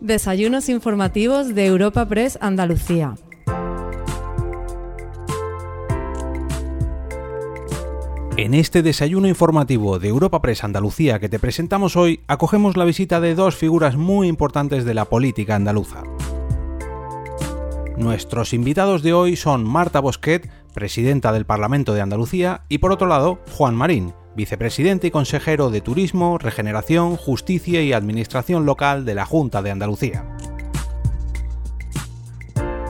Desayunos informativos de Europa Press Andalucía. En este desayuno informativo de Europa Press Andalucía que te presentamos hoy, acogemos la visita de dos figuras muy importantes de la política andaluza. Nuestros invitados de hoy son Marta Bosquet, presidenta del Parlamento de Andalucía, y por otro lado, Juan Marín, vicepresidente y consejero de Turismo, Regeneración, Justicia y Administración Local de la Junta de Andalucía.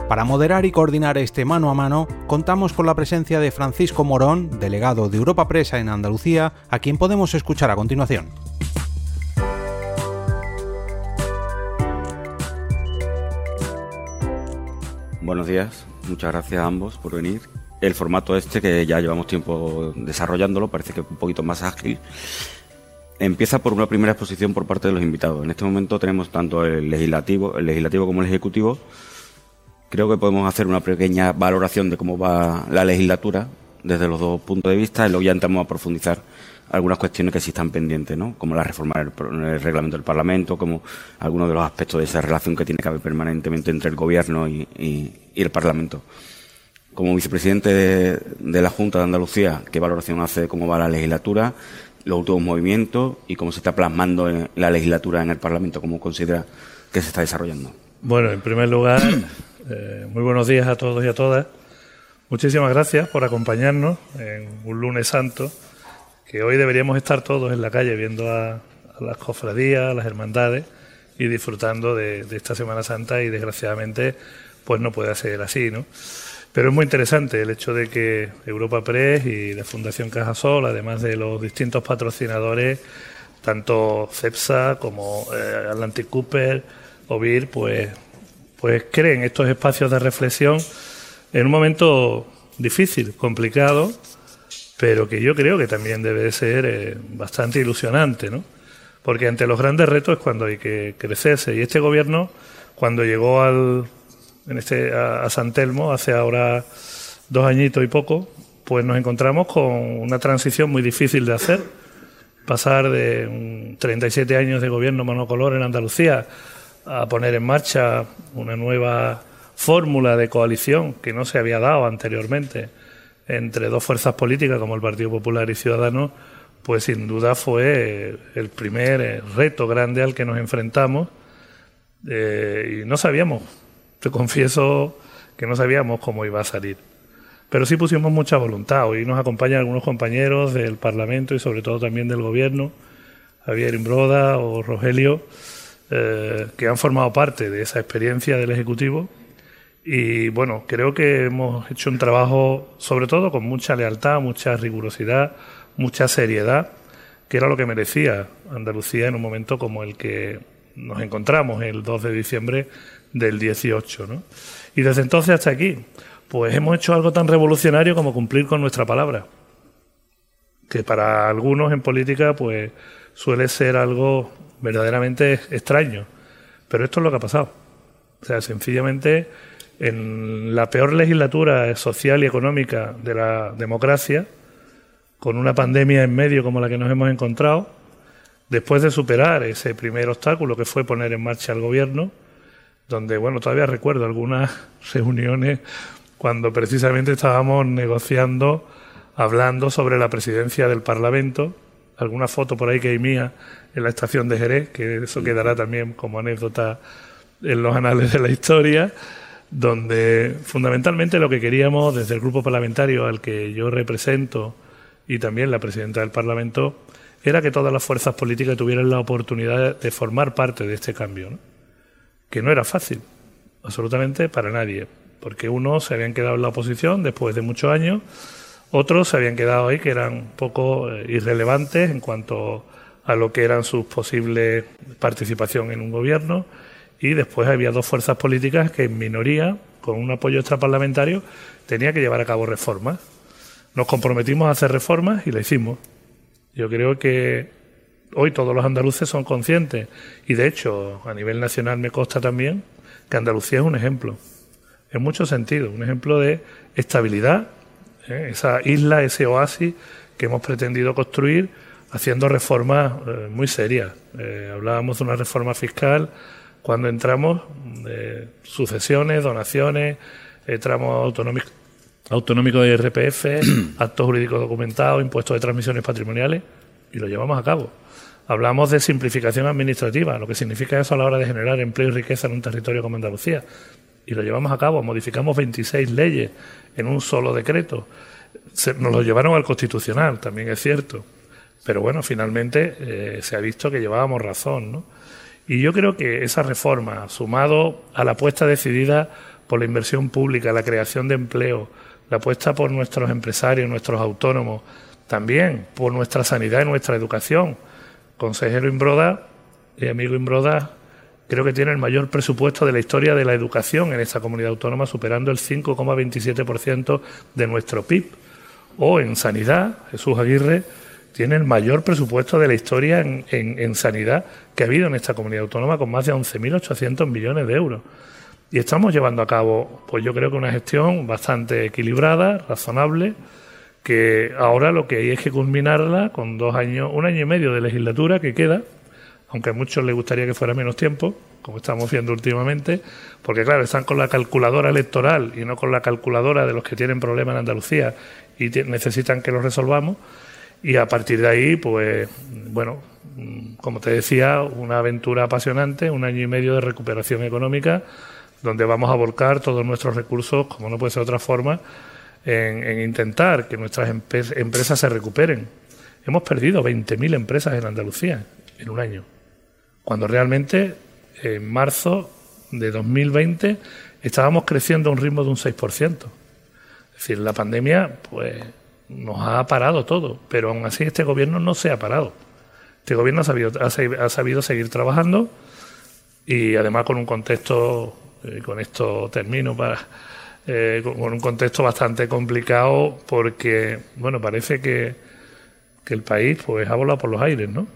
Para moderar y coordinar este mano a mano, contamos con la presencia de Francisco Morón, delegado de Europa Presa en Andalucía, a quien podemos escuchar a continuación. Buenos días, muchas gracias a ambos por venir. El formato este, que ya llevamos tiempo desarrollándolo, parece que es un poquito más ágil. Empieza por una primera exposición por parte de los invitados. En este momento tenemos tanto el legislativo, el legislativo como el ejecutivo. Creo que podemos hacer una pequeña valoración de cómo va la legislatura desde los dos puntos de vista y luego ya entramos a profundizar algunas cuestiones que sí están pendientes, ¿no? como la reforma del reglamento del Parlamento, como algunos de los aspectos de esa relación que tiene que haber permanentemente entre el Gobierno y, el Parlamento. Como vicepresidente de, la Junta de Andalucía, ¿qué valoración hace de cómo va la legislatura, los últimos movimientos y cómo se está plasmando en la legislatura en el Parlamento? ¿Cómo considera que se está desarrollando? Bueno, en primer lugar, eh, muy buenos días a todos y a todas. Muchísimas gracias por acompañarnos en un lunes santo que hoy deberíamos estar todos en la calle viendo a, las cofradías, a las hermandades y disfrutando de, esta Semana Santa y desgraciadamente pues no puede ser así, ¿no? Pero es muy interesante el hecho de que Europa Press y la Fundación Cajasol, además de los distintos patrocinadores, tanto CEPSA como eh, Atlantic Cooper, OVIR, pues, pues creen estos espacios de reflexión en un momento difícil, complicado, pero que yo creo que también debe ser eh, bastante ilusionante, ¿no? Porque ante los grandes retos es cuando hay que crecerse. Y este gobierno, cuando llegó al, en este, a, San Telmo, hace ahora dos añitos y poco, pues nos encontramos con una transición muy difícil de hacer. Pasar de 37 años de gobierno monocolor en Andalucía a poner en marcha una nueva fórmula de coalición que no se había dado anteriormente entre dos fuerzas políticas como el Partido Popular y Ciudadanos, pues sin duda fue el primer reto grande al que nos enfrentamos eh, y no sabíamos, te confieso que no sabíamos cómo iba a salir. Pero sí pusimos mucha voluntad. Hoy nos acompañan algunos compañeros del Parlamento y sobre todo también del Gobierno, Javier Imbroda o Rogelio, eh, que han formado parte de esa experiencia del Ejecutivo y bueno, creo que hemos hecho un trabajo, sobre todo con mucha lealtad, mucha rigurosidad, mucha seriedad, que era lo que merecía Andalucía en un momento como el que nos encontramos el 2 de diciembre del 18. ¿no? Y desde entonces hasta aquí, pues hemos hecho algo tan revolucionario como cumplir con nuestra palabra, que para algunos en política pues suele ser algo verdaderamente extraño, pero esto es lo que ha pasado. O sea, sencillamente en la peor legislatura social y económica de la democracia, con una pandemia en medio como la que nos hemos encontrado, después de superar ese primer obstáculo que fue poner en marcha el gobierno, donde, bueno, todavía recuerdo algunas reuniones cuando precisamente estábamos negociando, hablando sobre la presidencia del Parlamento, alguna foto por ahí que hay mía en la estación de Jerez, que eso quedará también como anécdota en los anales de la historia, donde fundamentalmente lo que queríamos desde el grupo parlamentario al que yo represento y también la presidenta del Parlamento era que todas las fuerzas políticas tuvieran la oportunidad de formar parte de este cambio, que no era fácil, absolutamente para nadie, porque unos se habían quedado en la oposición después de muchos años, otros se habían quedado ahí que eran poco eh, irrelevantes en cuanto a lo que eran sus posibles participación en un gobierno y después había dos fuerzas políticas que en minoría, con un apoyo extraparlamentario, tenía que llevar a cabo reformas. Nos comprometimos a hacer reformas y la hicimos. Yo creo que hoy todos los andaluces son conscientes y de hecho a nivel nacional me consta también que Andalucía es un ejemplo, en muchos sentidos, un ejemplo de estabilidad, ¿eh? esa isla, ese oasis que hemos pretendido construir haciendo reformas eh, muy serias. Eh, hablábamos de una reforma fiscal cuando entramos sucesiones, donaciones, tramos autonómicos autonómico de IRPF, actos jurídicos documentados, impuestos de transmisiones patrimoniales, y lo llevamos a cabo. Hablamos de simplificación administrativa, lo que significa eso a la hora de generar empleo y riqueza en un territorio como Andalucía. Y lo llevamos a cabo. Modificamos 26 leyes en un solo decreto. nos lo llevaron al Constitucional, también es cierto. Pero bueno, finalmente eh, se ha visto que llevábamos razón. ¿no? Y yo creo que esa reforma, sumado a la apuesta decidida por la inversión pública, la creación de empleo, la apuesta por nuestros empresarios, nuestros autónomos, también por nuestra sanidad y nuestra educación. Consejero Imbroda y amigo Imbroda, creo que tiene el mayor presupuesto de la historia de la educación en esta comunidad autónoma, superando el 5,27% de nuestro PIB. O en sanidad, Jesús Aguirre tiene el mayor presupuesto de la historia en, en sanidad que ha habido en esta comunidad autónoma, con más de 11.800 millones de euros. Y estamos llevando a cabo, pues yo creo que una gestión bastante equilibrada, razonable, que ahora lo que hay es que culminarla con dos años, un año y medio de legislatura que queda, aunque a muchos les gustaría que fuera menos tiempo, como estamos viendo últimamente, porque claro, están con la calculadora electoral y no con la calculadora de los que tienen problemas en Andalucía y necesitan que los resolvamos. Y a partir de ahí, pues, bueno, como te decía, una aventura apasionante, un año y medio de recuperación económica donde vamos a volcar todos nuestros recursos, como no puede ser de otra forma, en, intentar que nuestras empresas se recuperen. Hemos perdido 20.000 empresas en Andalucía en un año, cuando realmente en marzo de 2020 estábamos creciendo a un ritmo de un 6%. Es decir, la pandemia pues nos ha parado todo, pero aún así este gobierno no se ha parado. Este gobierno ha sabido, ha sabido seguir trabajando y además con un contexto eh, con esto termino para eh, con, un contexto bastante complicado porque bueno parece que, que el país pues ha volado por los aires no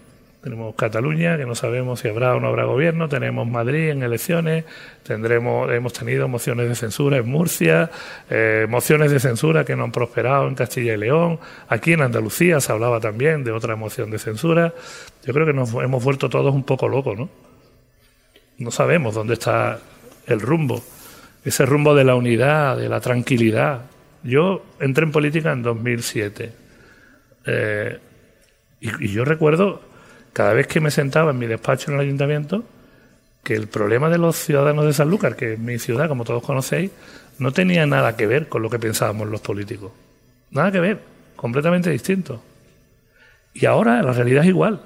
tenemos Cataluña que no sabemos si habrá o no habrá gobierno tenemos Madrid en elecciones tendremos hemos tenido mociones de censura en Murcia eh, mociones de censura que no han prosperado en Castilla y León. Aquí en Andalucía se hablaba también de otra moción de censura. Yo creo que nos hemos vuelto todos un poco locos no no sabemos dónde está el rumbo, ese rumbo de la unidad, de la tranquilidad. Yo entré en política en 2007 eh, y, yo recuerdo cada vez que me sentaba en mi despacho en el ayuntamiento que el problema de los ciudadanos de Sanlúcar, que es mi ciudad, como todos conocéis, no tenía nada que ver con lo que pensábamos los políticos. Nada que ver, completamente distinto. Y ahora la realidad es igual.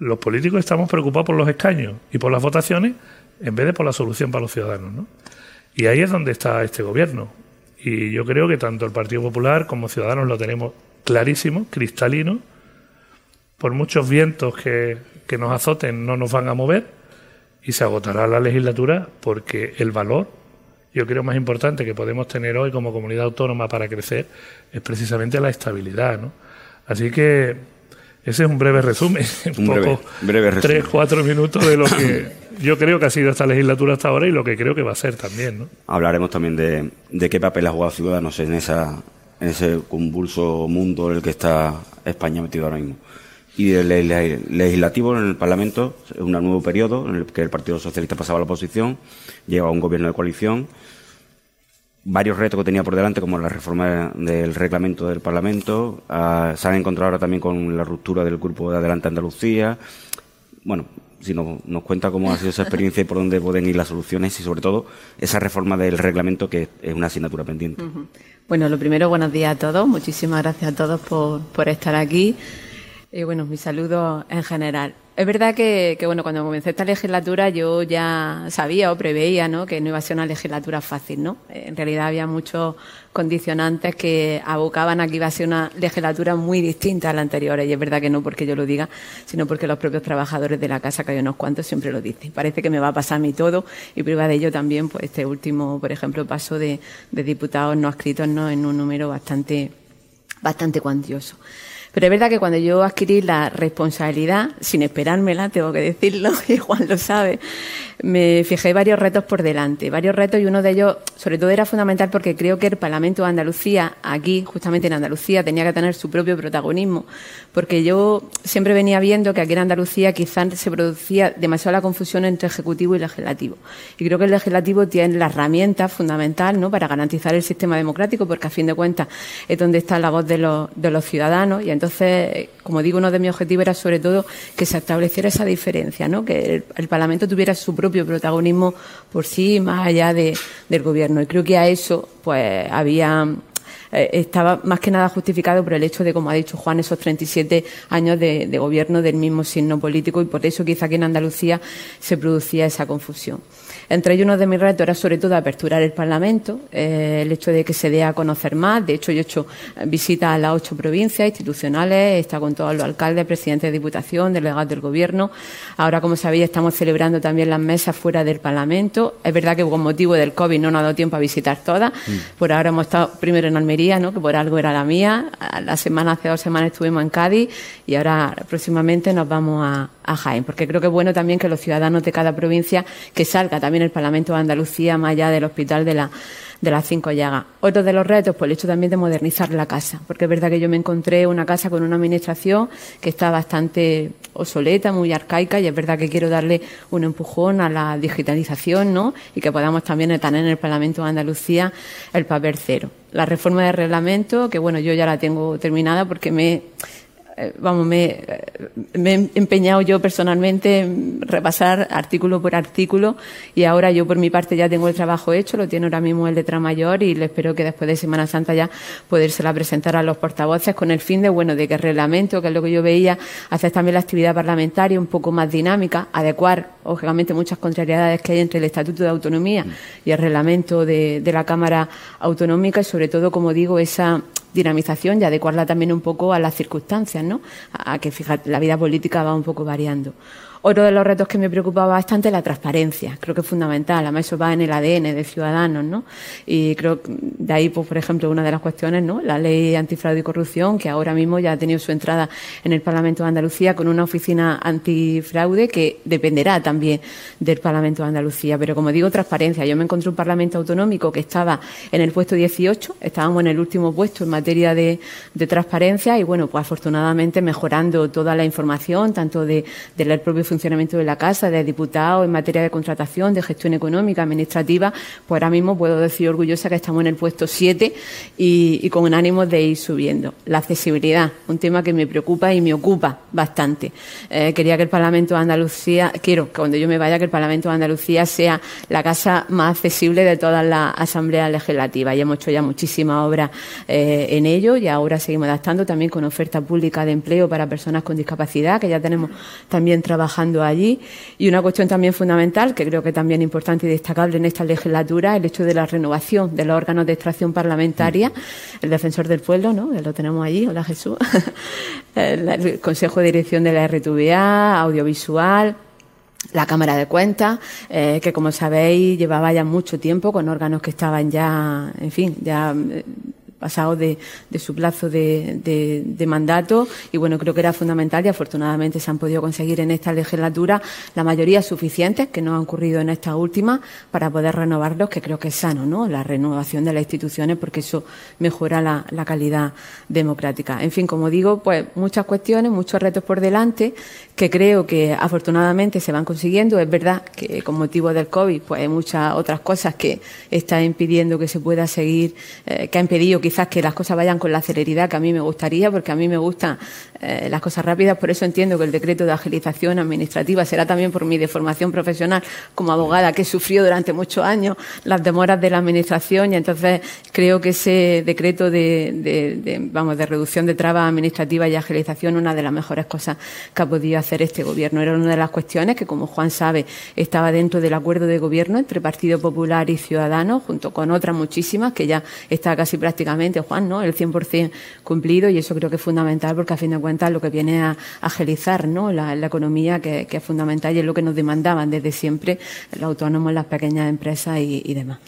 Los políticos estamos preocupados por los escaños y por las votaciones en vez de por la solución para los ciudadanos. ¿no? Y ahí es donde está este gobierno. Y yo creo que tanto el Partido Popular como Ciudadanos lo tenemos clarísimo, cristalino. Por muchos vientos que, que nos azoten no nos van a mover y se agotará la legislatura porque el valor, yo creo, más importante que podemos tener hoy como comunidad autónoma para crecer es precisamente la estabilidad. ¿no? Así que ese es un breve resumen, un, poco, breve, resumen. tres, cuatro minutos de lo que yo creo que ha sido esta legislatura hasta ahora y lo que creo que va a ser también. Hablaremos también de, de qué papel ha jugado Ciudadanos en, esa, en ese convulso mundo en el que está España metido ahora mismo. Y el legislativo en el Parlamento es un nuevo periodo en el que el Partido Socialista pasaba a la oposición, llega a un gobierno de coalición varios retos que tenía por delante, como la reforma del reglamento del Parlamento. Ah, se han encontrado ahora también con la ruptura del grupo de Adelante Andalucía. Bueno, si nos, nos cuenta cómo ha sido esa experiencia y por dónde pueden ir las soluciones y, sobre todo, esa reforma del reglamento que es una asignatura pendiente. Bueno, lo primero, buenos días a todos. Muchísimas gracias a todos por, por estar aquí. Y bueno, mi saludo en general. Es verdad que, que, bueno, cuando comencé esta legislatura yo ya sabía o preveía, ¿no? Que no iba a ser una legislatura fácil, ¿no? En realidad había muchos condicionantes que abocaban a que iba a ser una legislatura muy distinta a la anterior. Y es verdad que no porque yo lo diga, sino porque los propios trabajadores de la casa, que hay unos cuantos, siempre lo dicen. Parece que me va a pasar a mí todo y prueba de ello también, pues este último, por ejemplo, paso de, de diputados no adscritos, ¿no? En un número bastante, bastante cuantioso. Pero es verdad que cuando yo adquirí la responsabilidad, sin esperármela, tengo que decirlo, y Juan lo sabe, me fijé varios retos por delante, varios retos y uno de ellos, sobre todo, era fundamental porque creo que el Parlamento de Andalucía, aquí, justamente en Andalucía, tenía que tener su propio protagonismo, porque yo siempre venía viendo que aquí en Andalucía quizás se producía demasiada confusión entre ejecutivo y legislativo. Y creo que el legislativo tiene la herramienta fundamental ¿no? para garantizar el sistema democrático, porque a fin de cuentas es donde está la voz de los, de los ciudadanos. Y entonces, como digo, uno de mis objetivos era sobre todo que se estableciera esa diferencia, ¿no? que el, Parlamento tuviera su propio protagonismo por sí, más allá de, del gobierno. Y creo que a eso, pues, había eh, estaba más que nada justificado por el hecho de, como ha dicho Juan, esos 37 años de, de, gobierno del mismo signo político y por eso quizá aquí en Andalucía se producía esa confusión. Entre ellos, uno de mis retos era sobre todo aperturar el Parlamento, eh, el hecho de que se dé a conocer más. De hecho, yo he hecho visitas a las ocho provincias institucionales, está con todos los alcaldes, presidentes de diputación, delegados del Gobierno. Ahora, como sabéis, estamos celebrando también las mesas fuera del Parlamento. Es verdad que con motivo del COVID no nos ha dado tiempo a visitar todas. Mm. Por ahora hemos estado primero en Almería, ¿no? que por algo era la mía. La semana, hace dos semanas estuvimos en Cádiz y ahora próximamente nos vamos a, a Jaén, porque creo que es bueno también que los ciudadanos de cada provincia que salga también el Parlamento de Andalucía más allá del hospital de la de las cinco llagas. Otro de los retos, pues el hecho también de modernizar la casa, porque es verdad que yo me encontré una casa con una administración que está bastante obsoleta, muy arcaica, y es verdad que quiero darle un empujón a la digitalización, ¿no? Y que podamos también tener en el Parlamento de Andalucía el papel cero. La reforma del reglamento, que bueno, yo ya la tengo terminada porque me vamos, me, me, he empeñado yo personalmente en repasar artículo por artículo y ahora yo por mi parte ya tengo el trabajo hecho, lo tiene ahora mismo el letra mayor y le espero que después de Semana Santa ya podérsela presentar a los portavoces con el fin de, bueno, de que el reglamento, que es lo que yo veía, hacer también la actividad parlamentaria un poco más dinámica, adecuar, lógicamente, muchas contrariedades que hay entre el Estatuto de Autonomía y el reglamento de, de la Cámara Autonómica y sobre todo, como digo, esa dinamización y adecuarla también un poco a las circunstancias. A que, fíjate, la vida política va un poco variando. Otro de los retos que me preocupaba bastante es la transparencia. Creo que es fundamental. Además, eso va en el ADN de Ciudadanos, ¿no? Y creo que de ahí, pues, por ejemplo, una de las cuestiones, ¿no? La ley antifraude y corrupción, que ahora mismo ya ha tenido su entrada en el Parlamento de Andalucía con una oficina antifraude que dependerá también del Parlamento de Andalucía. Pero como digo, transparencia. Yo me encontré un Parlamento autonómico que estaba en el puesto 18, estábamos en el último puesto en materia de, transparencia y, bueno, pues afortunadamente mejorando toda la información, tanto de, del propio funcionamiento de la Casa, de diputados, en materia de contratación, de gestión económica, administrativa, pues ahora mismo puedo decir orgullosa que estamos en el puesto 7 y, y con ánimo de ir subiendo. La accesibilidad, un tema que me preocupa y me ocupa bastante. Eh, quería que el Parlamento de Andalucía, quiero que cuando yo me vaya, que el Parlamento de Andalucía sea la casa más accesible de todas las asambleas legislativas. Y hemos hecho ya muchísimas obras eh, en ello y ahora seguimos adaptando también con oferta pública de empleo para personas con discapacidad, que ya tenemos también trabajando allí. Y una cuestión también fundamental, que creo que también importante y destacable en esta legislatura, el hecho de la renovación de los órganos de extracción parlamentaria. El defensor del pueblo, ¿no? Lo tenemos allí, hola Jesús. el Consejo de Dirección de la RTVA, audiovisual, la Cámara de Cuentas, eh, que como sabéis llevaba ya mucho tiempo con órganos que estaban ya, en fin, ya eh, pasado de, de su plazo de, de, mandato y bueno, creo que era fundamental y afortunadamente se han podido conseguir en esta legislatura la mayoría suficientes que no han ocurrido en esta última para poder renovarlos, que creo que es sano, ¿no? La renovación de las instituciones porque eso mejora la, calidad democrática. En fin, como digo, pues muchas cuestiones, muchos retos por delante que creo que afortunadamente se van consiguiendo. Es verdad que con motivo del COVID, pues hay muchas otras cosas que están impidiendo que se pueda seguir, eh, que ha impedido quizás que las cosas vayan con la celeridad que a mí me gustaría, porque a mí me gustan eh, las cosas rápidas. Por eso entiendo que el decreto de agilización administrativa será también por mi deformación profesional como abogada que sufrió durante muchos años las demoras de la administración y entonces creo que ese decreto de, vamos, de reducción de trabas administrativas y agilización una de las mejores cosas que ha podido hacer hacer este gobierno. Era una de las cuestiones que, como Juan sabe, estaba dentro del acuerdo de gobierno entre Partido Popular y Ciudadanos, junto con otras muchísimas, que ya está casi prácticamente, Juan, ¿no? El 100% cumplido y eso creo que es fundamental porque, a fin de cuentas, lo que viene a agilizar, ¿no? La, la economía, que, que, es fundamental y es lo que nos demandaban desde siempre los autónomos, las pequeñas empresas y, y demás.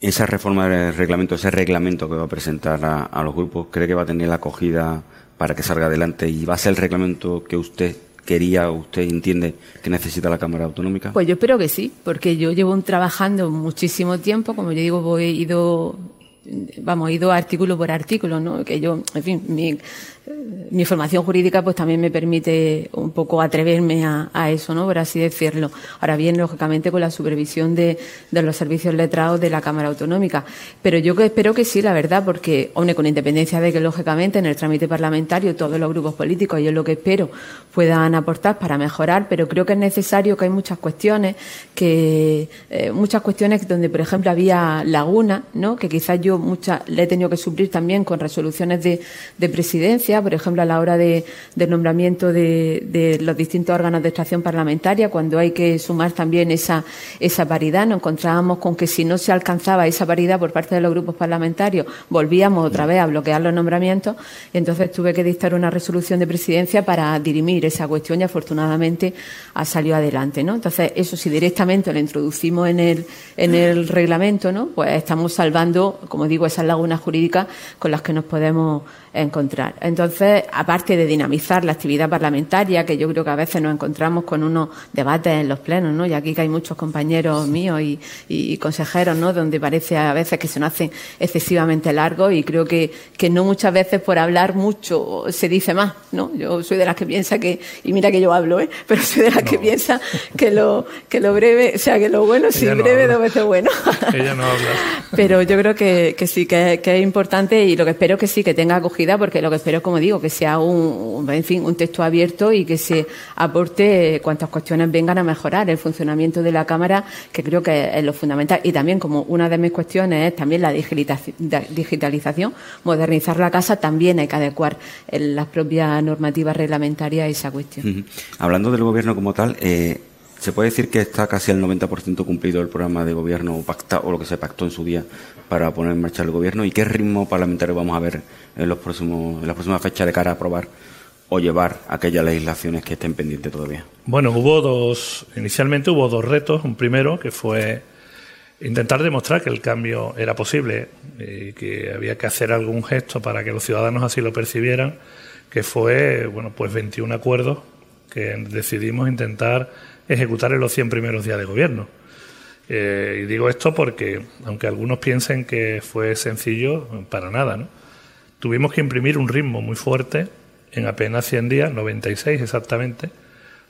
Esa reforma del reglamento, ese reglamento que va a presentar a, a los grupos, ¿cree que va a tener la acogida para que salga adelante y va a ser el reglamento que usted quería usted entiende que necesita la Cámara Autonómica? Pues yo espero que sí, porque yo llevo trabajando muchísimo tiempo, como yo digo, voy, he ido vamos, he ido artículo por artículo, ¿no? Que yo, en fin, mi, mi formación jurídica pues también me permite un poco atreverme a, eso, ¿no? Por así decirlo. Ahora bien, lógicamente con la supervisión de, los servicios letrados de la Cámara Autonómica. Pero yo espero que sí, la verdad, porque, aún con independencia de que lógicamente en el trámite parlamentario todos los grupos políticos, yo lo que espero, puedan aportar para mejorar, pero creo que es necesario que hay muchas cuestiones, que eh, muchas cuestiones donde, por ejemplo, había lagunas, ¿no? Que quizás yo muchas le he tenido que suplir también con resoluciones de, de presidencia por ejemplo, a la hora de, del nombramiento de, los distintos órganos de extracción parlamentaria, cuando hay que sumar también esa, esa paridad, nos encontrábamos con que si no se alcanzaba esa paridad por parte de los grupos parlamentarios, volvíamos otra vez a bloquear los nombramientos. Entonces tuve que dictar una resolución de presidencia para dirimir esa cuestión y afortunadamente ha salido adelante. ¿no? Entonces, eso si directamente lo introducimos en el, en el reglamento, ¿no? pues estamos salvando, como digo, esas lagunas jurídicas con las que nos podemos encontrar. Entonces, aparte de dinamizar la actividad parlamentaria, que yo creo que a veces nos encontramos con unos debates en los plenos, ¿no? Y aquí que hay muchos compañeros míos y, consejeros, ¿no? Donde parece a veces que se nos hacen excesivamente largos y creo que, que no muchas veces por hablar mucho se dice más, ¿no? Yo soy de las que piensa que, y mira que yo hablo, ¿eh? Pero soy de las que piensa que lo, que lo breve, o sea, que lo bueno, si breve, dos veces bueno. Ella no habla. Pero yo creo que, que sí, que, que es importante y lo que espero que sí, que tenga acogida, porque lo que espero como digo, que sea un, en fin, un texto abierto y que se aporte cuantas cuestiones vengan a mejorar el funcionamiento de la Cámara, que creo que es lo fundamental. Y también, como una de mis cuestiones es también la digitalización, modernizar la casa, también hay que adecuar las propias normativas reglamentarias a esa cuestión. Hablando del Gobierno como tal, eh, ¿Se puede decir que está casi al 90% cumplido el programa de gobierno pacta, o lo que se pactó en su día para poner en marcha el gobierno? ¿Y qué ritmo parlamentario vamos a ver en, los próximos, en la próxima fecha de cara a aprobar o llevar aquellas legislaciones que estén pendientes todavía? Bueno, hubo dos, inicialmente hubo dos retos. Un primero que fue intentar demostrar que el cambio era posible y que había que hacer algún gesto para que los ciudadanos así lo percibieran, que fue, bueno, pues 21 acuerdos que decidimos intentar ejecutar en los 100 primeros días de gobierno. Eh, y digo esto porque, aunque algunos piensen que fue sencillo, para nada, ¿no? Tuvimos que imprimir un ritmo muy fuerte en apenas 100 días, 96 exactamente,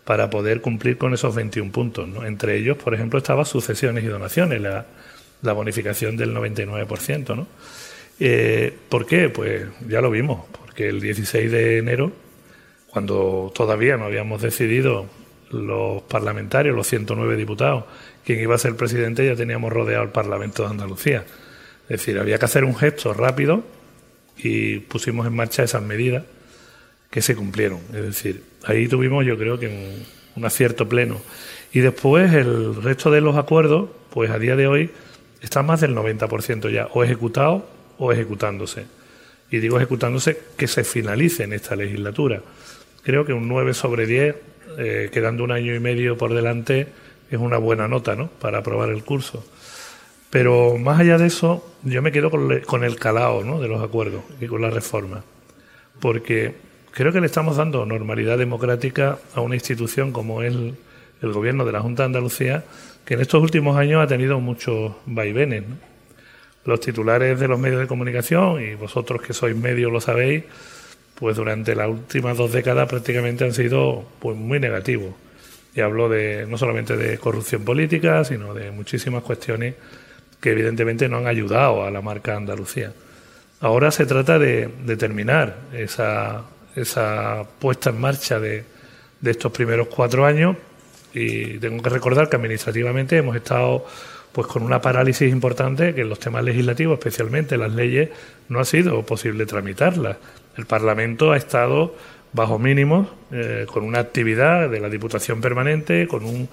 para poder cumplir con esos 21 puntos. ¿no? Entre ellos, por ejemplo, estaba sucesiones y donaciones, la, la bonificación del 99%. ¿no? Eh, ¿Por qué? Pues ya lo vimos, porque el 16 de enero, cuando todavía no habíamos decidido los parlamentarios, los 109 diputados, quien iba a ser presidente, ya teníamos rodeado el Parlamento de Andalucía. Es decir, había que hacer un gesto rápido y pusimos en marcha esas medidas que se cumplieron. Es decir, ahí tuvimos yo creo que un, acierto pleno. Y después el resto de los acuerdos, pues a día de hoy está más del 90% ya, o ejecutado o ejecutándose. Y digo ejecutándose que se finalice en esta legislatura. Creo que un 9 sobre 10 eh, quedando un año y medio por delante, es una buena nota ¿no? para aprobar el curso. Pero más allá de eso, yo me quedo con, el calao ¿no? de los acuerdos y con la reforma. Porque creo que le estamos dando normalidad democrática a una institución como es el, el gobierno de la Junta de Andalucía, que en estos últimos años ha tenido muchos vaivenes. Los titulares de los medios de comunicación, y vosotros que sois medios lo sabéis, pues durante las últimas dos décadas prácticamente han sido pues muy negativos. Y hablo de no solamente de corrupción política, sino de muchísimas cuestiones que evidentemente no han ayudado a la marca Andalucía. Ahora se trata de, terminar esa, puesta en marcha de, de estos primeros cuatro años y tengo que recordar que administrativamente hemos estado pues con una parálisis importante que en los temas legislativos, especialmente las leyes, no ha sido posible tramitarlas. El Parlamento ha estado bajo mínimos, eh, con una actividad de la Diputación Permanente, con un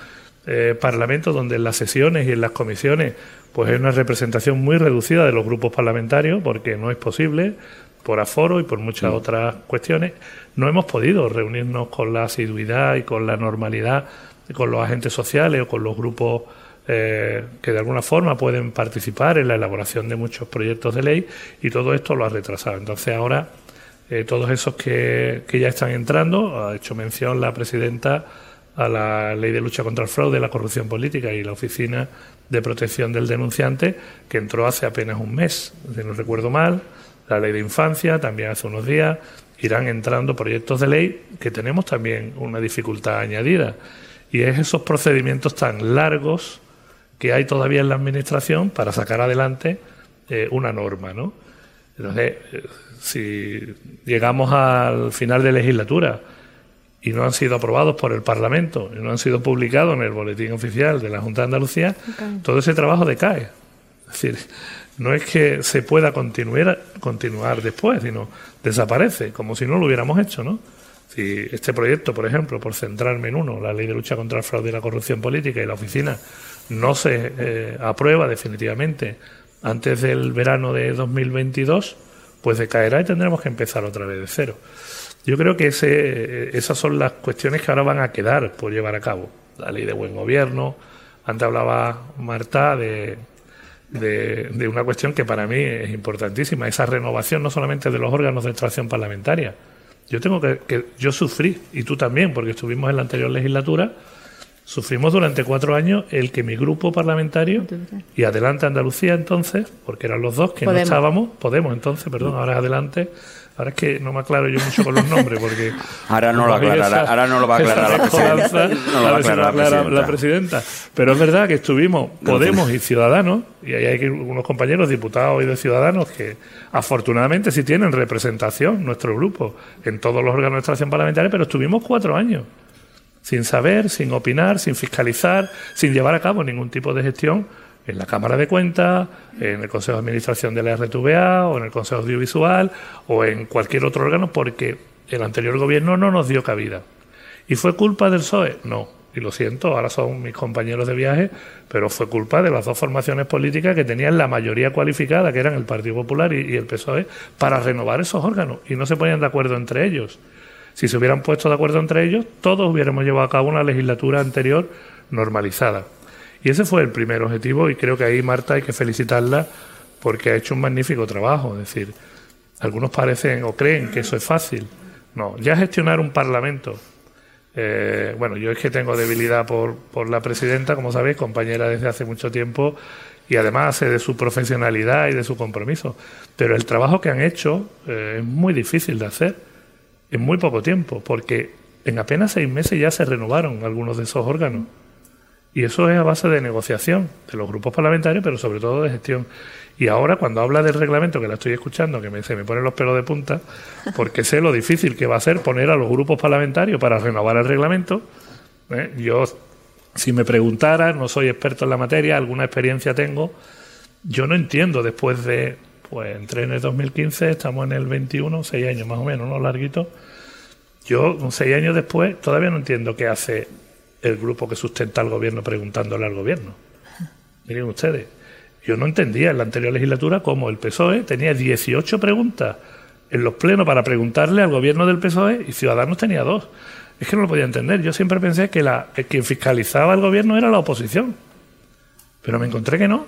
eh, Parlamento donde en las sesiones y en las comisiones pues hay una representación muy reducida de los grupos parlamentarios, porque no es posible, por aforo y por muchas mm. otras cuestiones. No hemos podido reunirnos con la asiduidad y con la normalidad con los agentes sociales o con los grupos eh, que de alguna forma pueden participar en la elaboración de muchos proyectos de ley y todo esto lo ha retrasado. Entonces ahora eh, todos esos que, que ya están entrando. Ha hecho mención la presidenta a la Ley de Lucha contra el Fraude la Corrupción Política y la Oficina de Protección del Denunciante, que entró hace apenas un mes, si no recuerdo mal, la Ley de Infancia también hace unos días, irán entrando proyectos de ley que tenemos también una dificultad añadida, y es esos procedimientos tan largos que hay todavía en la Administración para sacar adelante eh, una norma, ¿no? Entonces, eh, si llegamos al final de legislatura, y no han sido aprobados por el Parlamento y no han sido publicados en el boletín oficial de la Junta de Andalucía, todo ese trabajo decae. Es decir, no es que se pueda continuar, continuar después, sino desaparece, como si no lo hubiéramos hecho, ¿no? Si este proyecto, por ejemplo, por centrarme en uno, la Ley de Lucha contra el Fraude y la Corrupción Política y la oficina, no se eh, aprueba definitivamente antes del verano de 2022, pues decaerá y tendremos que empezar otra vez de cero. Yo creo que ese, esas son las cuestiones que ahora van a quedar por llevar a cabo. La ley de buen gobierno. Antes hablaba Marta de, una cuestión que para mí es importantísima, esa renovación no solamente de los órganos de extracción parlamentaria. Yo tengo que, que yo sufrí, y tú también, porque estuvimos en la anterior legislatura, sufrimos durante cuatro años el que mi grupo parlamentario y Adelante Andalucía entonces, porque eran los dos que no estábamos, Podemos entonces, perdón, ahora es Adelante, Ahora es que no me aclaro yo mucho con los nombres porque... ahora no lo aclarará, ahora no lo va a aclarar la presidenta. No la, presidenta. Pero es verdad que estuvimos Podemos y Ciudadanos, y ahí hay unos compañeros diputados y de Ciudadanos que afortunadamente sí tienen representación, nuestro grupo, en todos los órganos de extracción parlamentaria, pero estuvimos cuatro años sin saber, sin opinar, sin fiscalizar, sin llevar a cabo ningún tipo de gestión en la Cámara de Cuentas, en el Consejo de Administración de la RTVA o en el Consejo Audiovisual o en cualquier otro órgano porque el anterior gobierno no nos dio cabida. ¿Y fue culpa del PSOE? No. Y lo siento, ahora son mis compañeros de viaje, pero fue culpa de las dos formaciones políticas que tenían la mayoría cualificada, que eran el Partido Popular y, y el PSOE, para renovar esos órganos. Y no se ponían de acuerdo entre ellos. Si se hubieran puesto de acuerdo entre ellos, todos hubiéramos llevado a cabo una legislatura anterior normalizada. Y ese fue el primer objetivo y creo que ahí Marta hay que felicitarla porque ha hecho un magnífico trabajo. Es decir, algunos parecen o creen que eso es fácil. No, ya gestionar un parlamento. Eh, bueno, yo es que tengo debilidad por, por la presidenta, como sabéis, compañera desde hace mucho tiempo y además de su profesionalidad y de su compromiso. Pero el trabajo que han hecho eh, es muy difícil de hacer en muy poco tiempo, porque en apenas seis meses ya se renovaron algunos de esos órganos. Y eso es a base de negociación de los grupos parlamentarios, pero sobre todo de gestión. Y ahora, cuando habla del reglamento, que la estoy escuchando, que me, se me ponen los pelos de punta, porque sé lo difícil que va a ser poner a los grupos parlamentarios para renovar el reglamento. ¿eh? Yo, si me preguntara, no soy experto en la materia, alguna experiencia tengo, yo no entiendo después de, pues entré en el 2015, estamos en el 21, seis años más o menos, ¿no? Larguito. Yo, seis años después, todavía no entiendo qué hace el grupo que sustenta al gobierno preguntándole al gobierno. Miren ustedes, yo no entendía en la anterior legislatura cómo el PSOE tenía 18 preguntas en los plenos para preguntarle al gobierno del PSOE y Ciudadanos tenía dos. Es que no lo podía entender. Yo siempre pensé que la, quien fiscalizaba al gobierno era la oposición. Pero me encontré que no,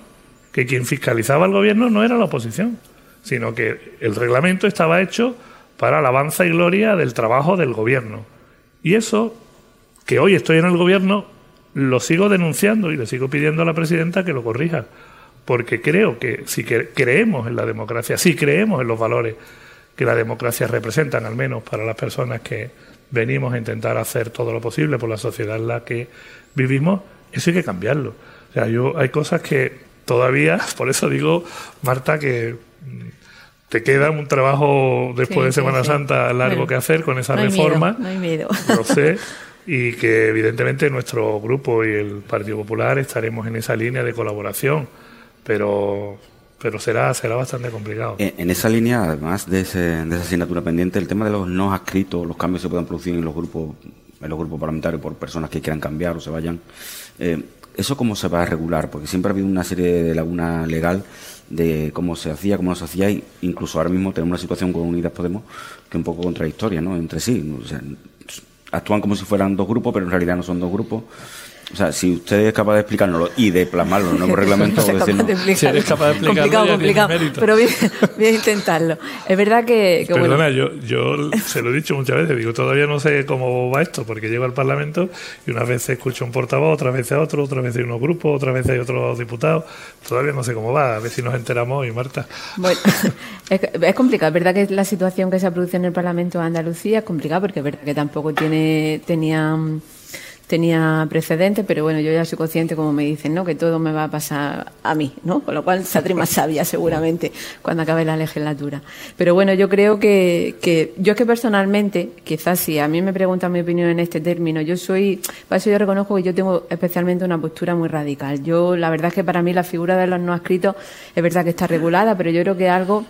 que quien fiscalizaba al gobierno no era la oposición, sino que el reglamento estaba hecho para la alabanza y gloria del trabajo del gobierno. Y eso que hoy estoy en el gobierno, lo sigo denunciando y le sigo pidiendo a la presidenta que lo corrija. Porque creo que si creemos en la democracia, si creemos en los valores que la democracia representan, al menos para las personas que venimos a intentar hacer todo lo posible por la sociedad en la que vivimos, eso hay que cambiarlo. O sea, yo hay cosas que todavía, por eso digo, Marta, que te queda un trabajo después de Semana Santa largo que hacer con esa reforma. no hay miedo. Lo sé. y que evidentemente nuestro grupo y el Partido Popular estaremos en esa línea de colaboración, pero pero será será bastante complicado. En, esa línea, además de, ese, de esa asignatura pendiente, el tema de los no adscritos, los cambios que se puedan producir en los grupos en los grupos parlamentarios por personas que quieran cambiar o se vayan, eh, ¿eso cómo se va a regular? Porque siempre ha habido una serie de laguna legal de cómo se hacía, cómo no se hacía, y incluso ahora mismo tenemos una situación con Unidas Podemos que es un poco contradictoria ¿no? entre sí. O sea, actúan como si fueran dos grupos, pero en realidad no son dos grupos. O sea, si usted es capaz de explicárnoslo y de plasmarlo en un nuevo reglamento, Si es capaz de Si eres capaz de explicarlo, complicado, ya complicado. mérito. Pero voy, voy a intentarlo. Es verdad que, que bueno, Perdona, yo, yo se lo he dicho muchas veces, digo, todavía no sé cómo va esto, porque llego al Parlamento y unas veces escucho un portavoz, otras veces a otro, otras veces hay unos grupos, otras veces hay otros diputados, todavía no sé cómo va, a ver si nos enteramos hoy, Marta. Bueno, es, es complicado. Es verdad que la situación que se ha producido en el Parlamento de Andalucía es complicada porque es verdad que tampoco tiene tenía tenía precedentes, pero bueno, yo ya soy consciente, como me dicen, ¿no? que todo me va a pasar a mí, ¿no? Con lo cual saldré más sabia seguramente cuando acabe la legislatura. Pero bueno, yo creo que, que yo es que personalmente, quizás si a mí me preguntan mi opinión en este término, yo soy, para eso yo reconozco que yo tengo especialmente una postura muy radical. Yo, la verdad es que para mí la figura de los no escritos es verdad que está regulada, pero yo creo que algo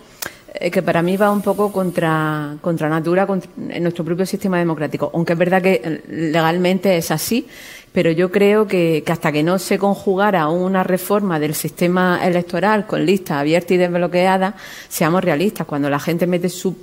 que para mí va un poco contra, contra natura en nuestro propio sistema democrático. Aunque es verdad que eh, legalmente es así, pero yo creo que, que hasta que no se conjugara una reforma del sistema electoral con listas abiertas y desbloqueadas, seamos realistas. Cuando la gente mete su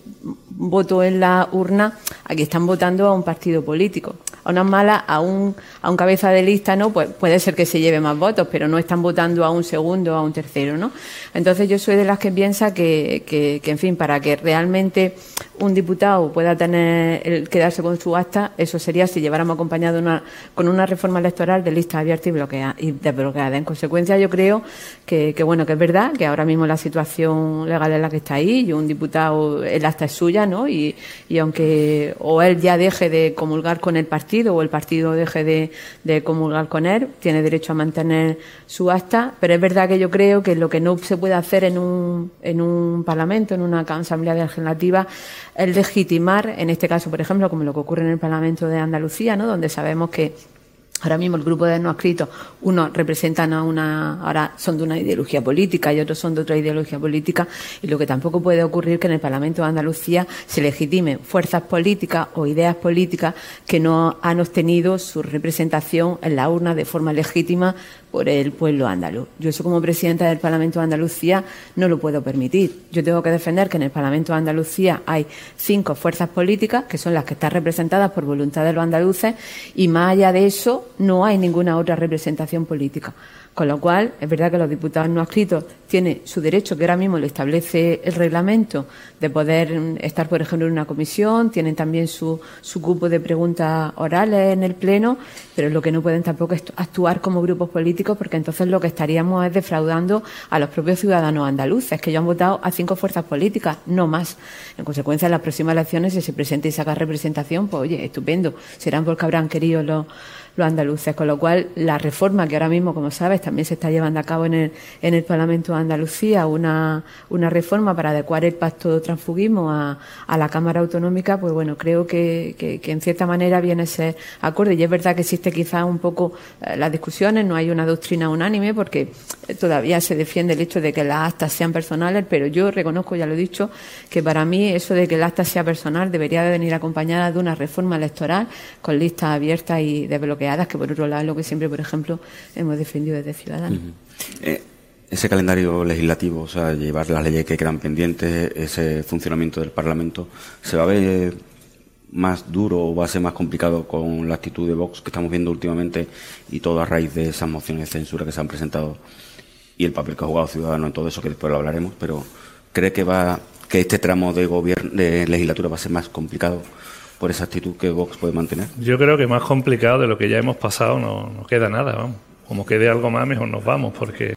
voto en la urna, aquí están votando a un partido político. A unas malas, a un, a un cabeza de lista, ¿no? Pues puede ser que se lleve más votos, pero no están votando a un segundo a un tercero, ¿no? Entonces yo soy de las que piensa que, que, que, en fin, para que realmente un diputado pueda tener el quedarse con su acta, eso sería si lleváramos acompañado una, con una reforma electoral de lista abierta y, bloquea, y desbloqueada. En consecuencia, yo creo que, que, bueno, que es verdad que ahora mismo la situación legal es la que está ahí y un diputado, el acta es suya, ¿no? Y, y aunque o él ya deje de comulgar con el partido o el partido deje de, de comulgar con él, tiene derecho a mantener su acta, pero es verdad que yo creo que lo que no se puede hacer en un, en un parlamento, en una asamblea legislativa, es legitimar, en este caso, por ejemplo, como lo que ocurre en el Parlamento de Andalucía, ¿no? donde sabemos que Ahora mismo el grupo de no escritos, unos representan a una, ahora son de una ideología política y otros son de otra ideología política, y lo que tampoco puede ocurrir que en el Parlamento de Andalucía se legitimen fuerzas políticas o ideas políticas que no han obtenido su representación en la urna de forma legítima por el pueblo andaluz. Yo eso como presidenta del Parlamento de Andalucía no lo puedo permitir. Yo tengo que defender que en el Parlamento de Andalucía hay cinco fuerzas políticas que son las que están representadas por voluntad de los andaluces y más allá de eso no hay ninguna otra representación política. Con lo cual, es verdad que los diputados no adscritos tienen su derecho, que ahora mismo lo establece el reglamento, de poder estar, por ejemplo, en una comisión, tienen también su, su cupo de preguntas orales en el Pleno, pero lo que no pueden tampoco es actuar como grupos políticos, porque entonces lo que estaríamos es defraudando a los propios ciudadanos andaluces, que ya han votado a cinco fuerzas políticas, no más. En consecuencia, en las próximas elecciones, si se presenta y saca representación, pues oye, estupendo. Serán porque habrán querido los los andaluces, con lo cual la reforma que ahora mismo, como sabes, también se está llevando a cabo en el, en el Parlamento de Andalucía, una, una reforma para adecuar el pacto de transfugismo a, a la Cámara Autonómica, pues bueno, creo que, que, en cierta manera viene a ser acorde. Y es verdad que existe quizás un poco eh, las discusiones, no hay una doctrina unánime, porque todavía se defiende el hecho de que las actas sean personales, pero yo reconozco, ya lo he dicho, que para mí eso de que el acta sea personal debería de venir acompañada de una reforma electoral con listas abiertas y desbloqueadas que por otro lado es lo que siempre, por ejemplo, hemos defendido desde Ciudadanos. Eh, ese calendario legislativo, o sea, llevar las leyes que quedan pendientes, ese funcionamiento del Parlamento, ¿se va a ver más duro o va a ser más complicado con la actitud de Vox que estamos viendo últimamente y todo a raíz de esas mociones de censura que se han presentado y el papel que ha jugado Ciudadanos en todo eso, que después lo hablaremos, pero ¿cree que va que este tramo de gobierno de legislatura va a ser más complicado por esa actitud que Vox puede mantener? Yo creo que más complicado de lo que ya hemos pasado no, queda nada, vamos. Como quede algo más, mejor nos vamos, porque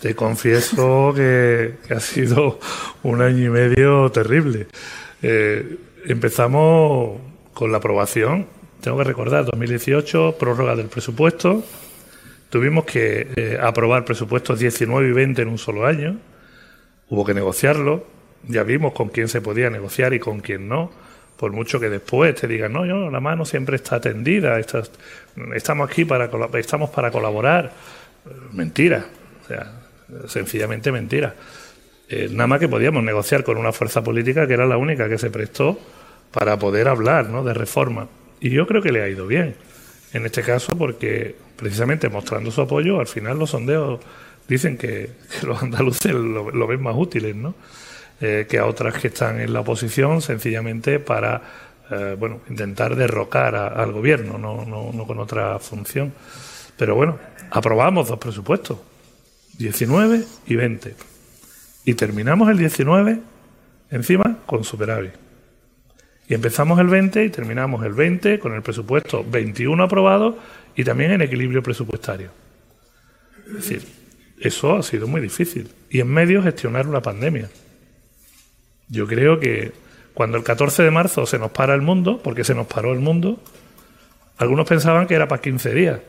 te confieso que, que ha sido un año y medio terrible. Eh, empezamos con la aprobación, tengo que recordar, 2018, prórroga del presupuesto. Tuvimos que eh, aprobar presupuestos 19 y 20 en un solo año. Hubo que negociarlo. Ya vimos con quién se podía negociar y con quién no por mucho que después te digan, no, yo, la mano siempre está tendida, estás, estamos aquí para, estamos para colaborar. Mentira, o sea, sencillamente mentira. Eh, nada más que podíamos negociar con una fuerza política que era la única que se prestó para poder hablar ¿no? de reforma. Y yo creo que le ha ido bien, en este caso, porque precisamente mostrando su apoyo, al final los sondeos dicen que, que los andaluces lo, lo ven más útiles, ¿no? Eh, que a otras que están en la oposición, sencillamente para eh, bueno, intentar derrocar al gobierno, no, no, no con otra función. Pero bueno, aprobamos dos presupuestos, 19 y 20. Y terminamos el 19 encima con superávit. Y empezamos el 20 y terminamos el 20 con el presupuesto 21 aprobado y también en equilibrio presupuestario. Es decir, eso ha sido muy difícil. Y en medio gestionar una pandemia. Yo creo que cuando el 14 de marzo se nos para el mundo, porque se nos paró el mundo, algunos pensaban que era para 15 días.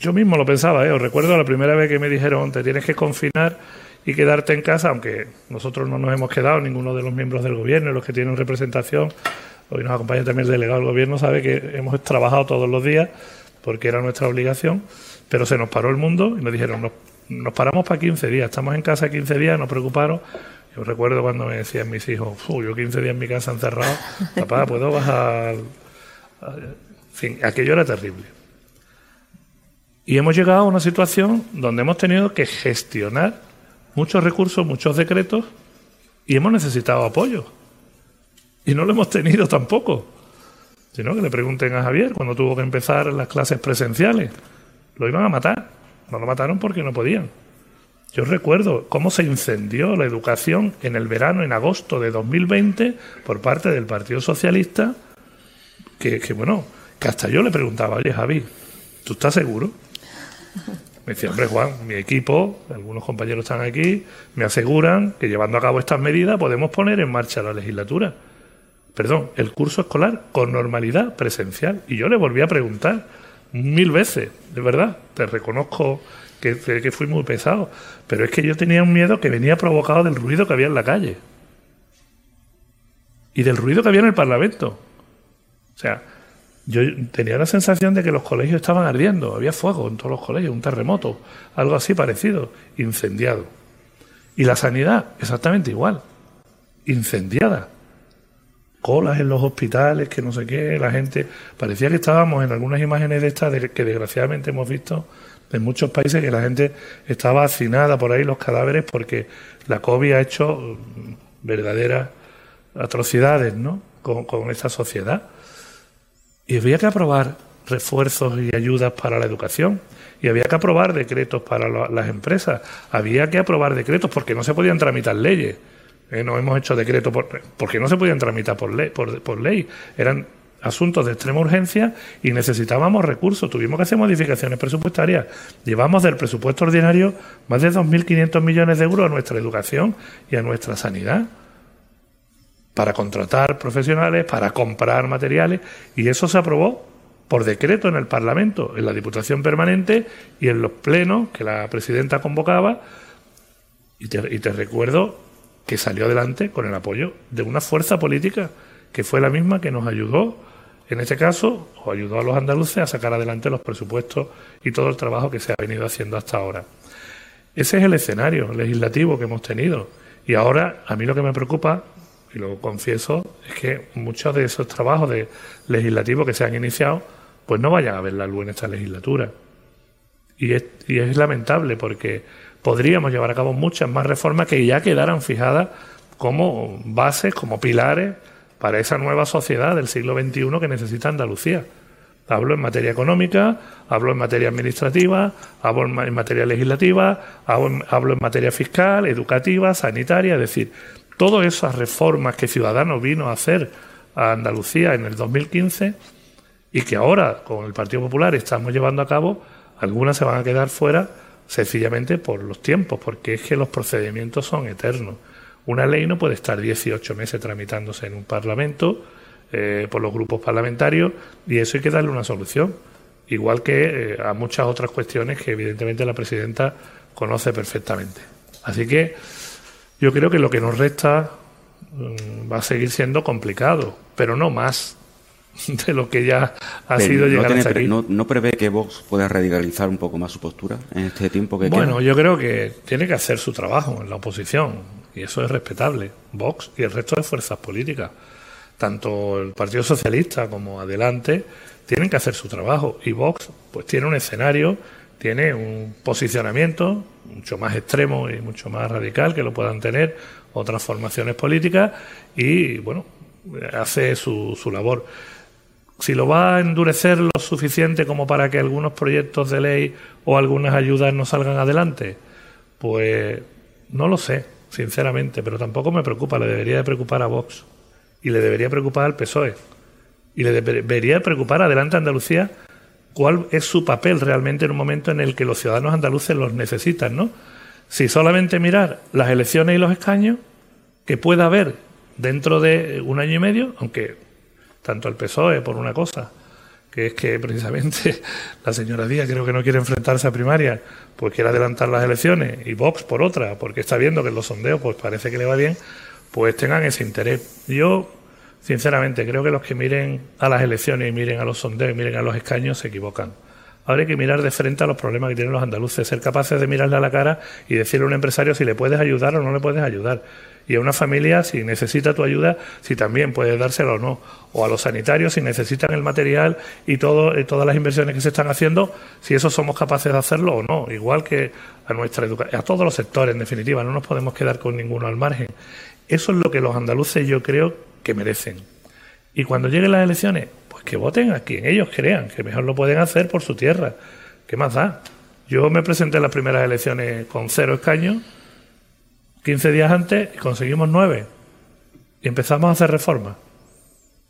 Yo mismo lo pensaba, ¿eh? os recuerdo la primera vez que me dijeron te tienes que confinar y quedarte en casa, aunque nosotros no nos hemos quedado, ninguno de los miembros del gobierno, los que tienen representación, hoy nos acompaña también el delegado del gobierno, sabe que hemos trabajado todos los días porque era nuestra obligación, pero se nos paró el mundo y nos dijeron, nos, paramos para 15 días, estamos en casa 15 días, no preocuparos. Yo recuerdo cuando me decían mis hijos, yo 15 días en mi casa encerrado, papá, ¿puedo bajar? En fin, aquello era terrible. Y hemos llegado a una situación donde hemos tenido que gestionar muchos recursos, muchos decretos, y hemos necesitado apoyo. Y no lo hemos tenido tampoco. Sino que le pregunten a Javier cuando tuvo que empezar las clases presenciales. Lo iban a matar. No lo mataron porque no podían. Yo recuerdo cómo se incendió la educación en el verano, en agosto de 2020, por parte del Partido Socialista, que, bueno, que hasta yo le preguntaba, oye Javi, ¿tú estás seguro? Me decía, hombre, Juan, mi equipo, algunos compañeros están aquí, me aseguran que llevando a cabo estas medidas podemos poner en marcha la legislatura. Perdón, el curso escolar con normalidad presencial. Y yo le volví a preguntar mil veces, de verdad, te reconozco que, que fui muy pesado, pero es que yo tenía un miedo que venía provocado del ruido que había en la calle y del ruido que había en el Parlamento. O sea, yo tenía la sensación de que los colegios estaban ardiendo, había fuego en todos los colegios, un terremoto, algo así parecido, incendiado. Y la sanidad, exactamente igual, incendiada. Colas en los hospitales, que no sé qué, la gente. Parecía que estábamos en algunas imágenes de estas que desgraciadamente hemos visto en muchos países que la gente estaba hacinada por ahí los cadáveres porque la COVID ha hecho verdaderas atrocidades ¿no? con, esta sociedad. Y había que aprobar refuerzos y ayudas para la educación. Y había que aprobar decretos para las empresas. Había que aprobar decretos porque no se podían tramitar leyes. Eh, no hemos hecho decretos porque no se podían tramitar por ley, por, ley. Eran asuntos de extrema urgencia y necesitábamos recursos. Tuvimos que hacer modificaciones presupuestarias. Llevamos del presupuesto ordinario más de 2.500 millones de euros a nuestra educación y a nuestra sanidad para contratar profesionales, para comprar materiales, y eso se aprobó por decreto en el Parlamento, en la Diputación Permanente y en los plenos que la presidenta convocaba. Y te, recuerdo que salió adelante con el apoyo de una fuerza política que fue la misma que nos ayudó, en este caso, o ayudó a los andaluces a sacar adelante los presupuestos y todo el trabajo que se ha venido haciendo hasta ahora. Ese es el escenario legislativo que hemos tenido. Y ahora, a mí lo que me preocupa y lo confieso, es que muchos de esos trabajos de legislativos que se han iniciado, pues no vayan a ver la luz en esta legislatura. Y es, y es lamentable porque podríamos llevar a cabo muchas más reformas que ya quedaran fijadas como bases, como pilares para esa nueva sociedad del siglo XXI que necesita Andalucía. Hablo en materia económica, hablo en materia administrativa, hablo en materia legislativa, hablo en materia fiscal, educativa, sanitaria, es decir, todas esas reformas que Ciudadanos vino a hacer a Andalucía en el 2015 y que ahora con el Partido Popular estamos llevando a cabo, algunas se van a quedar fuera sencillamente por los tiempos, porque es que los procedimientos son eternos. Una ley no puede estar 18 meses tramitándose en un Parlamento eh, por los grupos parlamentarios y eso hay que darle una solución, igual que eh, a muchas otras cuestiones que evidentemente la presidenta conoce perfectamente. Así que yo creo que lo que nos resta mm, va a seguir siendo complicado, pero no más de lo que ya ha sido llegar hasta aquí. No, prevé que Vox pueda radicalizar un poco más su postura en este tiempo que Bueno, yo creo que tiene que hacer su trabajo en la oposición y eso es respetable. Vox y el resto de fuerzas políticas, tanto el Partido Socialista como Adelante, tienen que hacer su trabajo y Vox pues tiene un escenario tiene un posicionamiento mucho más extremo y mucho más radical que lo puedan tener otras formaciones políticas y bueno, hace su, su labor. Si lo va a endurecer lo suficiente como para que algunos proyectos de ley o algunas ayudas no salgan adelante, pues no lo sé, sinceramente, pero tampoco me preocupa, le debería de preocupar a Vox y le debería preocupar al PSOE y le debería preocupar Adelante Andalucía cuál es su papel realmente en un momento en el que los ciudadanos andaluces los necesitan, ¿no? Si solamente mirar las elecciones y los escaños, que pueda haber dentro de un año y medio, aunque tanto el PSOE por una cosa, que es que precisamente la señora Díaz creo que no quiere enfrentarse a primaria, pues quiere adelantar las elecciones, y Vox por otra, porque está viendo que en los sondeos pues parece que le va bien, pues tengan ese interés. Yo Sinceramente, creo que los que miren a las elecciones y miren a los sondeos y miren a los escaños se equivocan. Ahora hay que mirar de frente a los problemas que tienen los andaluces, ser capaces de mirarle a la cara y decirle a un empresario si le puedes ayudar o no le puedes ayudar. Y a una familia si necesita tu ayuda, si también puedes dársela o no. O a los sanitarios si necesitan el material y todo, eh, todas las inversiones que se están haciendo, si eso somos capaces de hacerlo o no. Igual que a nuestra educación, a todos los sectores, en definitiva, no nos podemos quedar con ninguno al margen. Eso es lo que los andaluces yo creo que merecen. Y cuando lleguen las elecciones, pues que voten a quien ellos crean, que mejor lo pueden hacer por su tierra. ¿Qué más da? Yo me presenté en las primeras elecciones con cero escaños, 15 días antes, conseguimos nueve. Y empezamos a hacer reformas.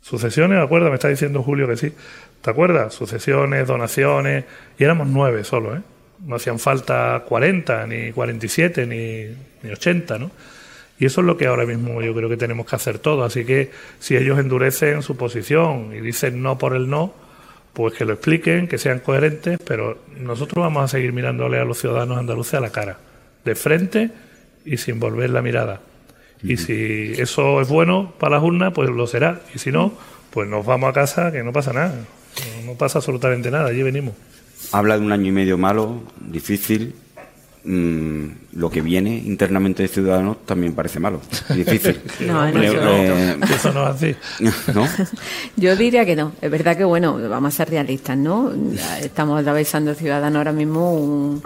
Sucesiones, ¿de acuerdo? Me está diciendo Julio que sí. ¿Te acuerdas? Sucesiones, donaciones, y éramos nueve solo, ¿eh? No hacían falta 40, ni 47, ni, ni 80, ¿no? Y eso es lo que ahora mismo yo creo que tenemos que hacer todos. Así que si ellos endurecen su posición y dicen no por el no, pues que lo expliquen, que sean coherentes, pero nosotros vamos a seguir mirándole a los ciudadanos andaluces a la cara, de frente y sin volver la mirada. Y si eso es bueno para las urnas, pues lo será. Y si no, pues nos vamos a casa, que no pasa nada. No pasa absolutamente nada, allí venimos. Habla de un año y medio malo, difícil, Mm, lo que viene internamente de Ciudadanos también parece malo, difícil. no, no, eh, eso no es así. Yo diría que no. Es verdad que, bueno, vamos a ser realistas, ¿no? Estamos atravesando Ciudadanos ahora mismo un,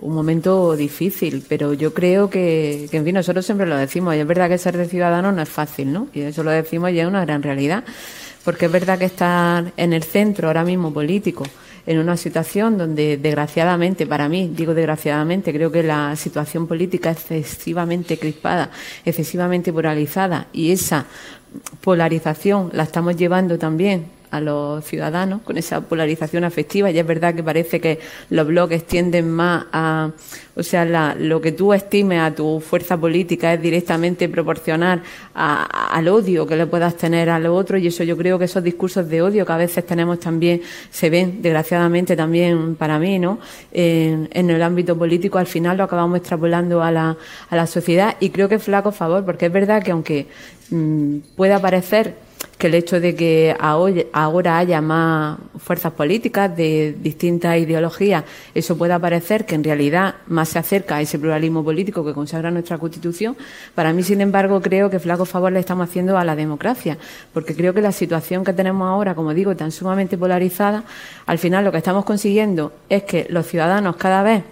un momento difícil, pero yo creo que, en fin, nosotros siempre lo decimos, y es verdad que ser de Ciudadanos no es fácil, ¿no? Y eso lo decimos y es una gran realidad, porque es verdad que estar en el centro ahora mismo político, en una situación donde, desgraciadamente, para mí, digo desgraciadamente, creo que la situación política es excesivamente crispada, excesivamente polarizada, y esa polarización la estamos llevando también a los ciudadanos con esa polarización afectiva. Y es verdad que parece que los bloques tienden más a, o sea, lo que tú estimes a tu fuerza política es directamente proporcional al odio que le puedas tener a lo otro. Y eso yo creo que esos discursos de odio que a veces tenemos también se ven, desgraciadamente también para mí, ¿no? En, el ámbito político al final lo acabamos extrapolando a la, a la sociedad y creo que flaco favor, porque es verdad que aunque mm, pueda parecer que el hecho de que ahora haya más fuerzas políticas de distintas ideologías, eso pueda parecer que en realidad más se acerca a ese pluralismo político que consagra nuestra Constitución. Para mí, sin embargo, creo que flaco favor le estamos haciendo a la democracia, porque creo que la situación que tenemos ahora, como digo, tan sumamente polarizada, al final lo que estamos consiguiendo es que los ciudadanos cada vez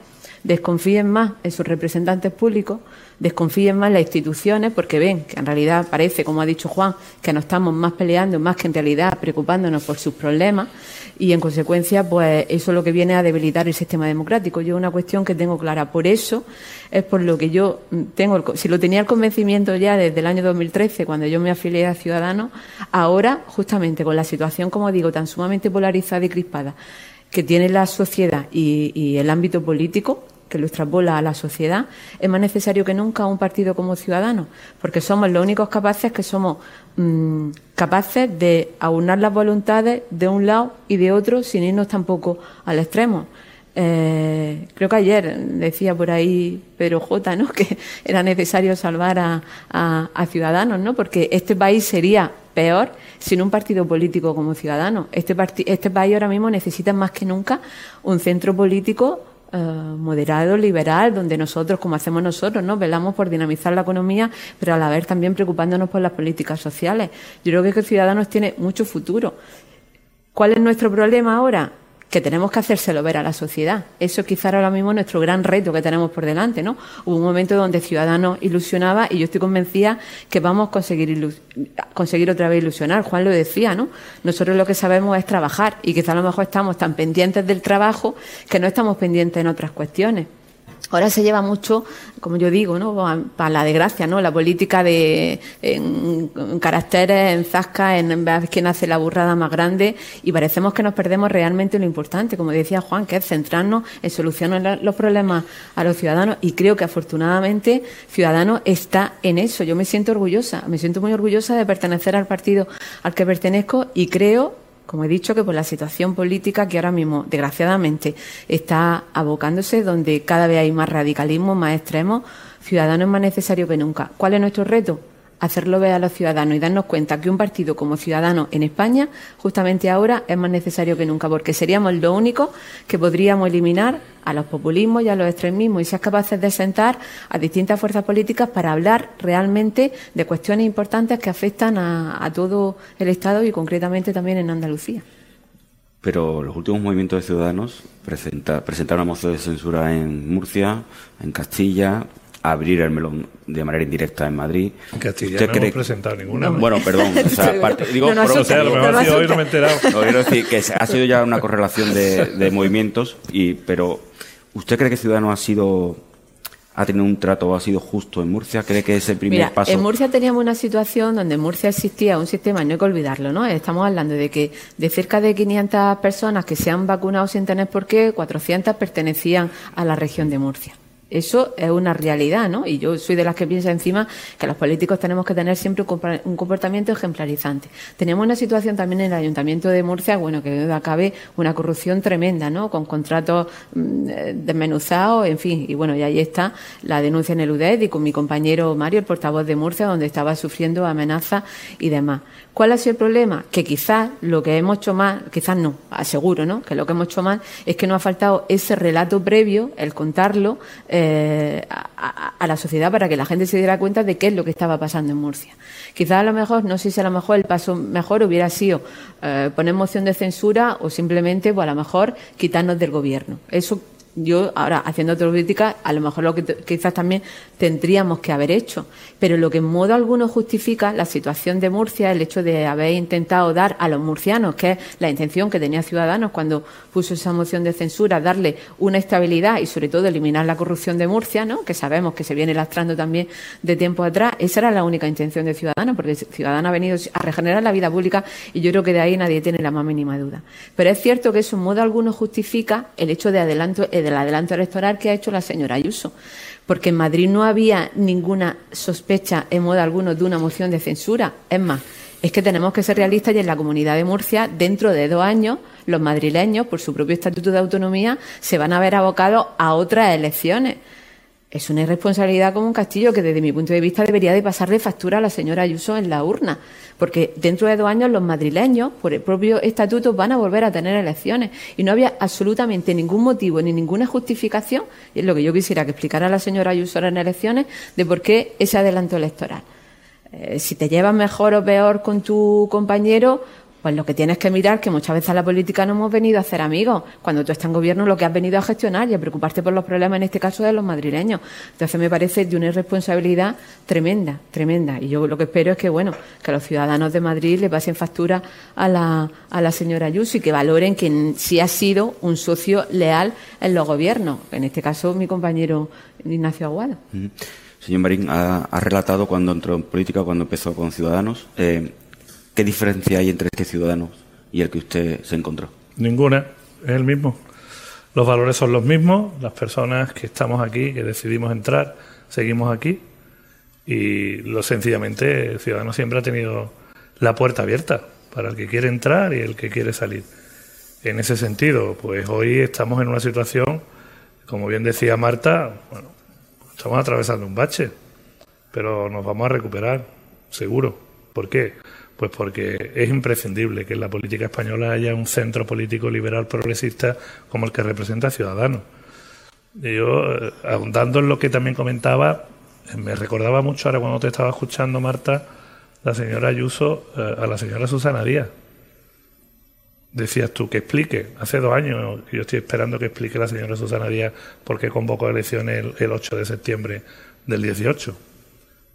desconfíen más en sus representantes públicos, desconfíen más en las instituciones, porque ven que en realidad parece, como ha dicho Juan, que nos estamos más peleando más que en realidad preocupándonos por sus problemas y en consecuencia, pues eso es lo que viene a debilitar el sistema democrático. Yo una cuestión que tengo clara. Por eso es por lo que yo tengo, si lo tenía el convencimiento ya desde el año 2013, cuando yo me afilié a Ciudadanos, ahora, justamente con la situación, como digo, tan sumamente polarizada y crispada que tiene la sociedad y, y el ámbito político, que lo extrapola a la sociedad, es más necesario que nunca un partido como Ciudadanos, porque somos los únicos capaces que somos mm, capaces de aunar las voluntades de un lado y de otro sin irnos tampoco al extremo. Eh, creo que ayer decía por ahí Pedro J, ¿no? que era necesario salvar a, a, Ciudadanos, ¿no? porque este país sería peor sin un partido político como Ciudadanos. Este, este país ahora mismo necesita más que nunca un centro político eh, moderado, liberal, donde nosotros, como hacemos nosotros, ¿no? velamos por dinamizar la economía, pero a la vez también preocupándonos por las políticas sociales. Yo creo que Ciudadanos tiene mucho futuro. ¿Cuál es nuestro problema ahora? Que tenemos que hacérselo ver a la sociedad. Eso quizá ahora mismo nuestro gran reto que tenemos por delante, ¿no? Hubo un momento donde Ciudadanos ilusionaba y yo estoy convencida que vamos a conseguir, conseguir otra vez ilusionar. Juan lo decía, ¿no? Nosotros lo que sabemos es trabajar y quizá a lo mejor estamos tan pendientes del trabajo que no estamos pendientes en otras cuestiones. Ahora se lleva mucho, como yo digo, ¿no? para la desgracia, ¿no? La política de en, caracteres, en zasca, en ver quién hace la burrada más grande y parecemos que nos perdemos realmente lo importante, como decía Juan, que es centrarnos en solucionar los problemas a los ciudadanos y creo que afortunadamente Ciudadanos está en eso. Yo me siento orgullosa, me siento muy orgullosa de pertenecer al partido al que pertenezco y creo como he dicho, que por la situación política que ahora mismo, desgraciadamente, está abocándose, donde cada vez hay más radicalismo, más extremos, ciudadanos más necesario que nunca. ¿Cuál es nuestro reto? Hacerlo ver a los ciudadanos y darnos cuenta que un partido como Ciudadanos en España, justamente ahora, es más necesario que nunca, porque seríamos lo único que podríamos eliminar a los populismos y a los extremismos y ser capaces de sentar a distintas fuerzas políticas para hablar realmente de cuestiones importantes que afectan a, todo el Estado y concretamente también en Andalucía. Pero los últimos movimientos de ciudadanos presentaron una moción de censura en Murcia, en Castilla, abrir el melón de manera indirecta en Madrid. En Castilla no hemos presentado ninguna. bueno, perdón. O sea, digo, no, o sea, lo mejor ha sido hoy no me he enterado. No, quiero decir que ha sido ya una correlación de, de movimientos, y pero ¿usted cree que Ciudadanos ha sido ha tenido un trato, ha sido justo en Murcia? ¿Cree que es el primer Mira, paso? En Murcia teníamos una situación donde en Murcia existía un sistema, no hay que olvidarlo, ¿no? Estamos hablando de que de cerca de 500 personas que se han vacunado sin tener por qué, 400 pertenecían a la región de Murcia. Eso es una realidad, ¿no? Y yo soy de las que piensa encima que los políticos tenemos que tener siempre un comportamiento ejemplarizante. Tenemos una situación también en el Ayuntamiento de Murcia, bueno, que acabe una corrupción tremenda, ¿no? Con contratos mm, desmenuzados, en fin. Y bueno, y ahí está la denuncia en el UDED y con mi compañero Mario, el portavoz de Murcia, donde estaba sufriendo amenazas y demás. ¿Cuál ha sido el problema? Que quizás lo que hemos hecho mal, quizás no, aseguro, ¿no? Que lo que hemos hecho mal es que nos ha faltado ese relato previo, el contarlo, eh, a, la sociedad para que la gente se diera cuenta de qué es lo que estaba pasando en Murcia. Quizás a lo mejor, no sé si a lo mejor el paso mejor hubiera sido eh, poner moción de censura o simplemente, pues a lo mejor, quitarnos del gobierno. Eso yo ahora haciendo autocrítica, a lo mejor lo que quizás también tendríamos que haber hecho, pero lo que en modo alguno justifica la situación de Murcia, el hecho de haber intentado dar a los murcianos, que es la intención que tenía Ciudadanos cuando puso esa moción de censura, darle una estabilidad y sobre todo eliminar la corrupción de Murcia, ¿no? que sabemos que se viene lastrando también de tiempo atrás, esa era la única intención de Ciudadanos, porque Ciudadanos ha venido a regenerar la vida pública y yo creo que de ahí nadie tiene la más mínima duda. Pero es cierto que eso en modo alguno justifica el hecho de adelanto del adelanto electoral que ha hecho la señora Ayuso. Porque en Madrid no había ninguna sospecha en modo alguno de una moción de censura. Es más, es que tenemos que ser realistas y en la comunidad de Murcia, dentro de dos años, los madrileños, por su propio estatuto de autonomía, se van a ver abocados a otras elecciones es una irresponsabilidad como un castillo que desde mi punto de vista debería de pasarle factura a la señora Ayuso en la urna, porque dentro de dos años los madrileños, por el propio estatuto, van a volver a tener elecciones y no había absolutamente ningún motivo ni ninguna justificación, y es lo que yo quisiera que explicara la señora Ayuso en elecciones, de por qué ese adelanto electoral. Eh, si te llevas mejor o peor con tu compañero, pues lo que tienes que mirar, que muchas veces a la política no hemos venido a hacer amigos. Cuando tú estás en gobierno, lo que has venido a gestionar y a preocuparte por los problemas, en este caso, de los madrileños. Entonces, me parece de una irresponsabilidad tremenda, tremenda. Y yo lo que espero es que, bueno, que los ciudadanos de Madrid le pasen factura a la, a señora Ayuso y que valoren que sí ha sido un socio leal en los gobiernos. En este caso, mi compañero Ignacio Aguado. Señor Marín, ha, relatado cuando entró en política, cuando empezó con Ciudadanos. Eh, ¿Qué diferencia hay entre este ciudadano y el que usted se encontró? Ninguna, es el mismo. Los valores son los mismos, las personas que estamos aquí, que decidimos entrar, seguimos aquí y lo sencillamente el ciudadano siempre ha tenido la puerta abierta para el que quiere entrar y el que quiere salir. En ese sentido, pues hoy estamos en una situación, como bien decía Marta, bueno, estamos atravesando un bache, pero nos vamos a recuperar, seguro. ¿Por qué? Pues porque es imprescindible que en la política española haya un centro político liberal progresista como el que representa a Ciudadanos. Yo, eh, ahondando en lo que también comentaba, eh, me recordaba mucho ahora cuando te estaba escuchando, Marta, la señora Ayuso, eh, a la señora Susana Díaz. decías tú que explique. Hace dos años yo estoy esperando que explique la señora Susana Díaz por qué convocó elecciones el, el 8 de septiembre del 18.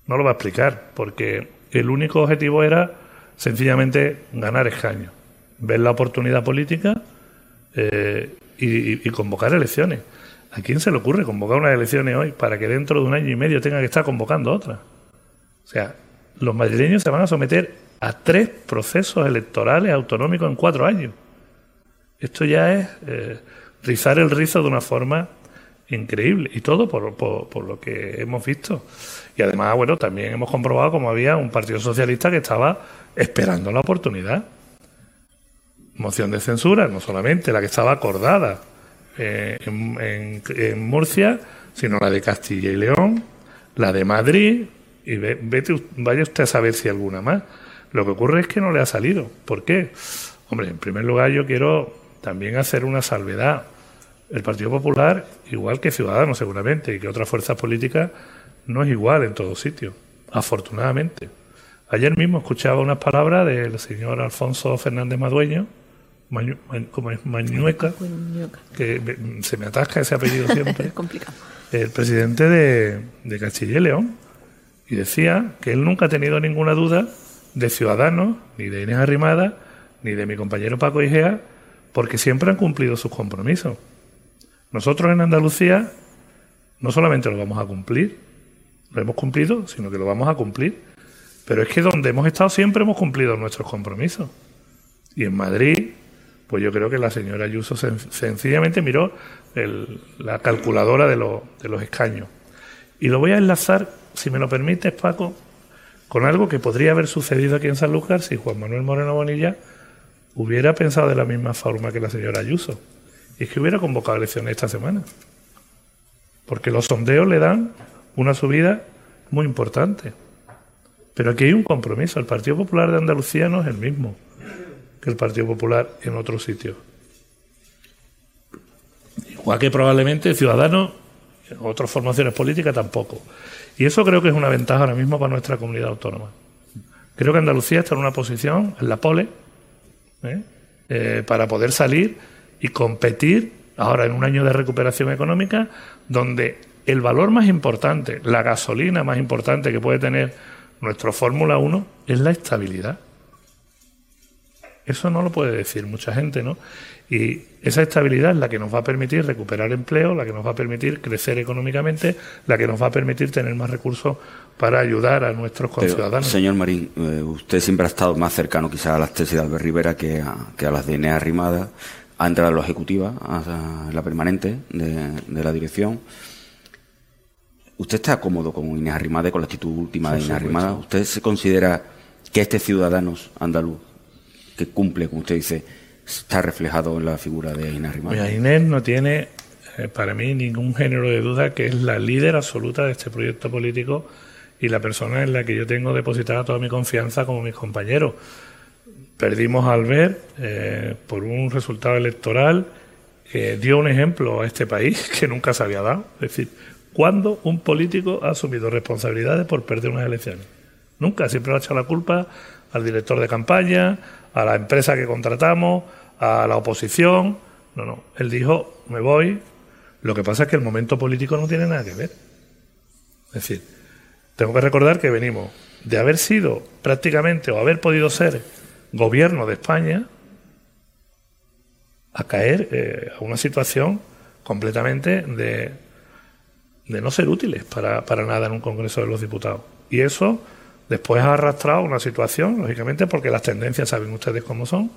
No lo va a explicar, porque el único objetivo era sencillamente ganar escaños, ver la oportunidad política eh, y, convocar elecciones. ¿A quién se le ocurre convocar unas elecciones hoy para que dentro de un año y medio tenga que estar convocando otras? O sea, los madrileños se van a someter a tres procesos electorales autonómicos en cuatro años. Esto ya es eh, rizar el rizo de una forma increíble y todo por, por, por, lo que hemos visto. Y además, bueno, también hemos comprobado como había un Partido Socialista que estaba esperando la oportunidad. Moción de censura, no solamente la que estaba acordada eh, en, en, en, Murcia, sino la de Castilla y León, la de Madrid, y ve, vete, vaya usted a saber si alguna más. Lo que ocurre es que no le ha salido. ¿Por qué? Hombre, en primer lugar yo quiero también hacer una salvedad. El Partido Popular, igual que Ciudadanos seguramente, y que otras fuerzas políticas, no es igual en todos sitios, afortunadamente. Ayer mismo escuchaba unas palabras del señor Alfonso Fernández Madueño, Mañu, como es Mañueca, que se me atasca ese apellido siempre, el presidente de, de Castilla y León, y decía que él nunca ha tenido ninguna duda de Ciudadanos, ni de Inés Arrimada, ni de mi compañero Paco Igea, porque siempre han cumplido sus compromisos. Nosotros en Andalucía no solamente lo vamos a cumplir, lo hemos cumplido, sino que lo vamos a cumplir. Pero es que donde hemos estado siempre hemos cumplido nuestros compromisos. Y en Madrid, pues yo creo que la señora Ayuso sen sencillamente miró la calculadora de, de los escaños. Y lo voy a enlazar, si me lo permites, Paco, con algo que podría haber sucedido aquí en Sanlúcar si Juan Manuel Moreno Bonilla hubiera pensado de la misma forma que la señora Ayuso. Y es que hubiera convocado elecciones esta semana. Porque los sondeos le dan una subida muy importante. Pero aquí hay un compromiso. El Partido Popular de Andalucía no es el mismo que el Partido Popular en otros sitios. Igual que probablemente Ciudadanos, otras formaciones políticas tampoco. Y eso creo que es una ventaja ahora mismo para nuestra comunidad autónoma. Creo que Andalucía está en una posición, en la pole, ¿eh? Eh, para poder salir y competir ahora en un año de recuperación económica donde el valor más importante, la gasolina más importante que puede tener nuestro Fórmula 1 es la estabilidad. Eso no lo puede decir mucha gente, ¿no? Y esa estabilidad es la que nos va a permitir recuperar empleo, la que nos va a permitir crecer económicamente, la que nos va a permitir tener más recursos para ayudar a nuestros conciudadanos. señor Marín, eh, usted siempre ha estado más cercano quizás a las tesis de Albert Rivera que a, que a las de Inés Arrimada, ha entrado a la ejecutiva, a la permanente de, de la dirección. ¿Usted está cómodo con Inés Arrimada y con la actitud última de Inés Arrimada? ¿Usted se considera que este ciudadano andaluz que cumple, como usted dice, está reflejado en la figura de Inés Arrimada? Mira, Inés no tiene, eh, para mí, ningún género de duda que es la líder absoluta de este proyecto político y la persona en la que yo tengo depositada toda mi confianza como mis compañeros. Perdimos al ver eh, por un resultado electoral que dio un ejemplo a este país que nunca se había dado. Es decir, ¿Cuándo un político ha asumido responsabilidades por perder unas elecciones? Nunca, siempre le ha echado la culpa al director de campaña, a la empresa que contratamos, a la oposición. No, no, él dijo, me voy. Lo que pasa es que el momento político no tiene nada que ver. Es decir, tengo que recordar que venimos de haber sido prácticamente o haber podido ser gobierno de España a caer eh, a una situación completamente de de no ser útiles para, para nada en un Congreso de los Diputados. Y eso después ha arrastrado una situación, lógicamente, porque las tendencias saben ustedes cómo son.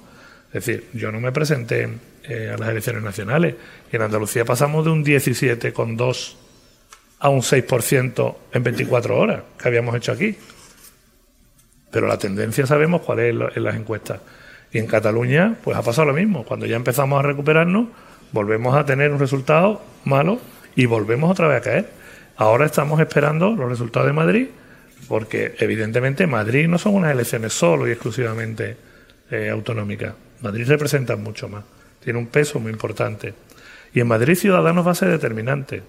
Es decir, yo no me presenté eh, a las elecciones nacionales en Andalucía pasamos de un 17,2 a un 6% en 24 horas que habíamos hecho aquí. Pero la tendencia sabemos cuál es en las encuestas. Y en Cataluña, pues ha pasado lo mismo. Cuando ya empezamos a recuperarnos, volvemos a tener un resultado malo y volvemos otra vez a caer. Ahora estamos esperando los resultados de Madrid, porque evidentemente Madrid no son unas elecciones solo y exclusivamente eh, autonómicas. Madrid representa mucho más, tiene un peso muy importante. Y en Madrid Ciudadanos va a ser determinante,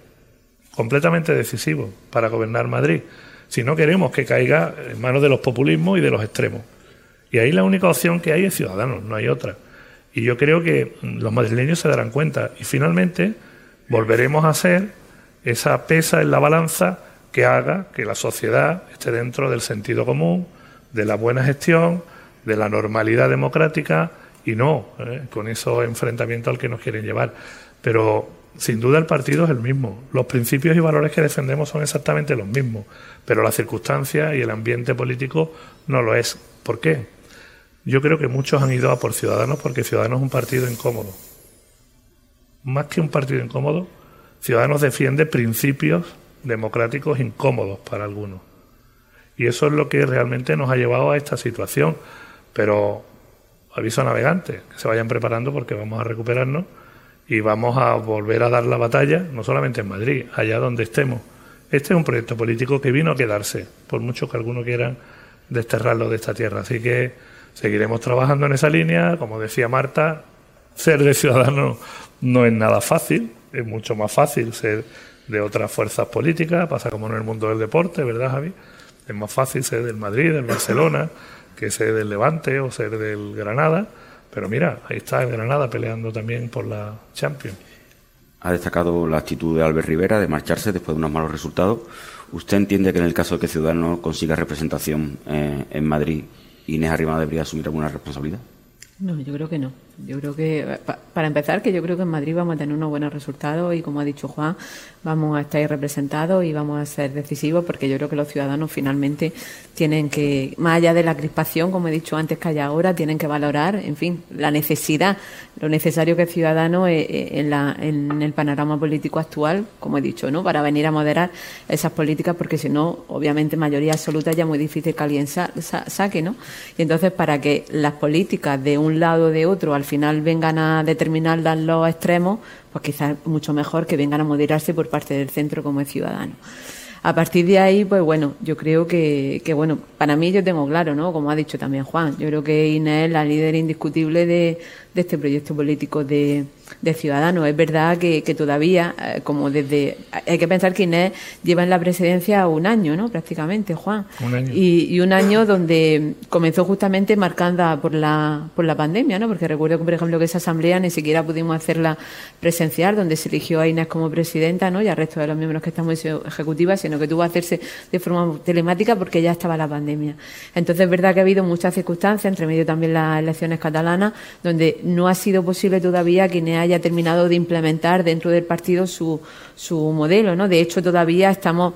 completamente decisivo para gobernar Madrid, si no queremos que caiga en manos de los populismos y de los extremos. Y ahí la única opción que hay es Ciudadanos, no hay otra. Y yo creo que los madrileños se darán cuenta. Y finalmente volveremos a ser esa pesa en la balanza que haga que la sociedad esté dentro del sentido común, de la buena gestión, de la normalidad democrática y no ¿eh? con esos enfrentamientos al que nos quieren llevar. Pero sin duda el partido es el mismo. Los principios y valores que defendemos son exactamente los mismos, pero las circunstancias y el ambiente político no lo es. ¿Por qué? Yo creo que muchos han ido a por Ciudadanos porque Ciudadanos es un partido incómodo. Más que un partido incómodo, Ciudadanos defiende principios democráticos incómodos para algunos. Y eso es lo que realmente nos ha llevado a esta situación. Pero aviso a navegantes, que se vayan preparando porque vamos a recuperarnos y vamos a volver a dar la batalla, no solamente en Madrid, allá donde estemos. Este es un proyecto político que vino a quedarse, por mucho que algunos quieran desterrarlo de esta tierra. Así que seguiremos trabajando en esa línea. Como decía Marta, ser de ciudadano no es nada fácil, es mucho más fácil ser de otras fuerzas políticas, pasa como en el mundo del deporte, ¿verdad, Javi? Es más fácil ser del Madrid, del Barcelona, que ser del Levante o ser del Granada, pero mira, ahí está el Granada peleando también por la Champions. Ha destacado la actitud de Albert Rivera de marcharse después de unos malos resultados. ¿Usted entiende que en el caso de que Ciudadanos consiga representación eh, en Madrid, Inés Arriba debería asumir alguna responsabilidad? No, yo creo que no. Yo creo que, para empezar, que yo creo que en Madrid vamos a tener unos buenos resultados y, como ha dicho Juan, vamos a estar representados y vamos a ser decisivos porque yo creo que los ciudadanos finalmente tienen que, más allá de la crispación, como he dicho antes que haya ahora, tienen que valorar, en fin, la necesidad, lo necesario que es ciudadano eh, eh, en, la, en el panorama político actual, como he dicho, ¿no? Para venir a moderar esas políticas porque si no, obviamente, mayoría absoluta ya muy difícil que alguien saque, ¿no? Y entonces, para que las políticas de un lado o de otro al final vengan a determinar los extremos, pues quizás mucho mejor que vengan a moderarse por parte del centro como es ciudadano. A partir de ahí, pues bueno, yo creo que, que, bueno, para mí yo tengo claro, ¿no? Como ha dicho también Juan, yo creo que Inés es la líder indiscutible de, de este proyecto político de, de Ciudadanos. Es verdad que, que todavía, eh, como desde. Hay que pensar que Inés lleva en la presidencia un año, ¿no? Prácticamente, Juan. Un año. Y, y, un año donde comenzó justamente marcada por la, por la pandemia, ¿no? Porque recuerdo que, por ejemplo, que esa asamblea ni siquiera pudimos hacerla presencial, donde se eligió a Inés como presidenta, ¿no? Y al resto de los miembros que estamos en ejecutiva, sino que tuvo que hacerse de forma telemática porque ya estaba la pandemia. Entonces, es verdad que ha habido muchas circunstancias, entre medio también las elecciones catalanas, donde no ha sido posible todavía que Inés haya terminado de implementar dentro del partido su, su modelo, ¿no? De hecho, todavía estamos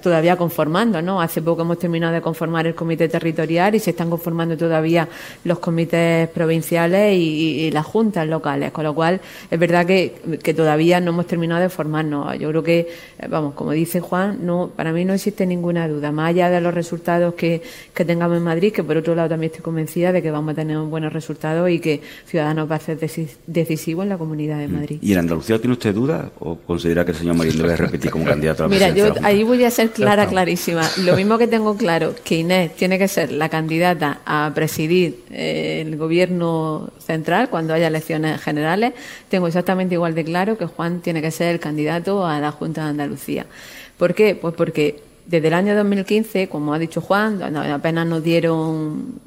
todavía conformando, ¿no? Hace poco hemos terminado de conformar el comité territorial y se están conformando todavía los comités provinciales y, y las juntas locales, con lo cual es verdad que, que, todavía no hemos terminado de formarnos. Yo creo que, eh, vamos, como dice Juan, no, para mí no existe ninguna duda, más allá de los resultados que, que tengamos en Madrid, que por otro lado también estoy convencida de que vamos a tener buenos resultados y que Ciudadanos va a ser decisivo en la Comunidad de Madrid. ¿Y en Andalucía tiene usted duda o considera que el señor Marín debe repetir como candidato a la Mira, yo ahí voy a ser clara, clarísima. Lo mismo que tengo claro que Inés tiene que ser la candidata a presidir eh, el gobierno central cuando haya elecciones generales, tengo exactamente igual de claro que Juan tiene que ser el candidato a la Junta de Andalucía. ¿Por qué? Pues porque desde el año 2015, como ha dicho Juan, apenas nos dieron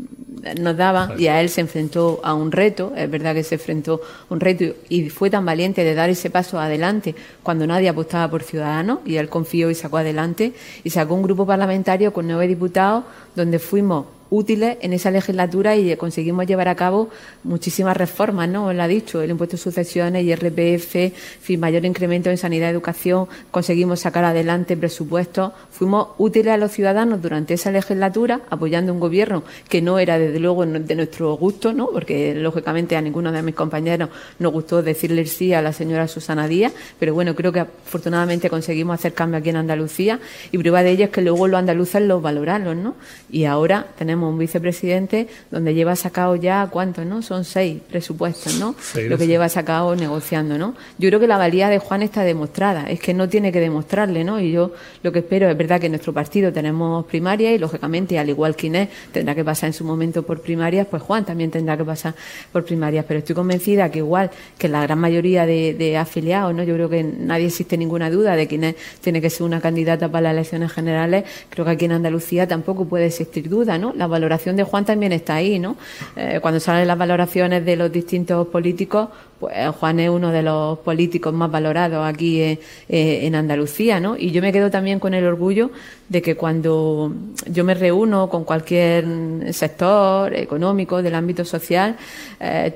nos daba y a él se enfrentó a un reto, es verdad que se enfrentó a un reto y fue tan valiente de dar ese paso adelante cuando nadie apostaba por Ciudadanos y él confió y sacó adelante y sacó un grupo parlamentario con nueve diputados donde fuimos útiles en esa legislatura y conseguimos llevar a cabo muchísimas reformas, ¿no? Lo ha dicho, el impuesto de sucesiones, IRPF, fin, mayor incremento en sanidad y educación, conseguimos sacar adelante presupuestos, fuimos útiles a los ciudadanos durante esa legislatura, apoyando un gobierno que no era desde luego de nuestro gusto, ¿no? Porque lógicamente a ninguno de mis compañeros nos gustó decirle sí a la señora Susana Díaz, pero bueno, creo que afortunadamente conseguimos hacer cambio aquí en Andalucía y prueba de ello es que luego los andaluces los valoraron, ¿no? Y ahora tenemos un vicepresidente donde lleva sacado ya, ¿cuántos, no? Son seis presupuestos, ¿no? Seis, Lo que lleva sacado negociando, ¿no? Yo creo que la valía de Juan está demostrada, es que no tiene que demostrarle, ¿no? Y yo lo que espero, es verdad que en nuestro partido tenemos primarias y, lógicamente, al igual que Inés tendrá que pasar en su momento por primarias, pues Juan también tendrá que pasar por primarias, pero estoy convencida que igual que la gran mayoría de, de afiliados, ¿no? Yo creo que nadie existe ninguna duda de que Inés tiene que ser una candidata para las elecciones generales, creo que aquí en Andalucía tampoco puede existir duda, ¿no? La la valoración de Juan también está ahí, ¿no? Eh, cuando salen las valoraciones de los distintos políticos, pues Juan es uno de los políticos más valorados aquí eh, eh, en Andalucía, ¿no? Y yo me quedo también con el orgullo de que cuando yo me reúno con cualquier sector económico del ámbito social,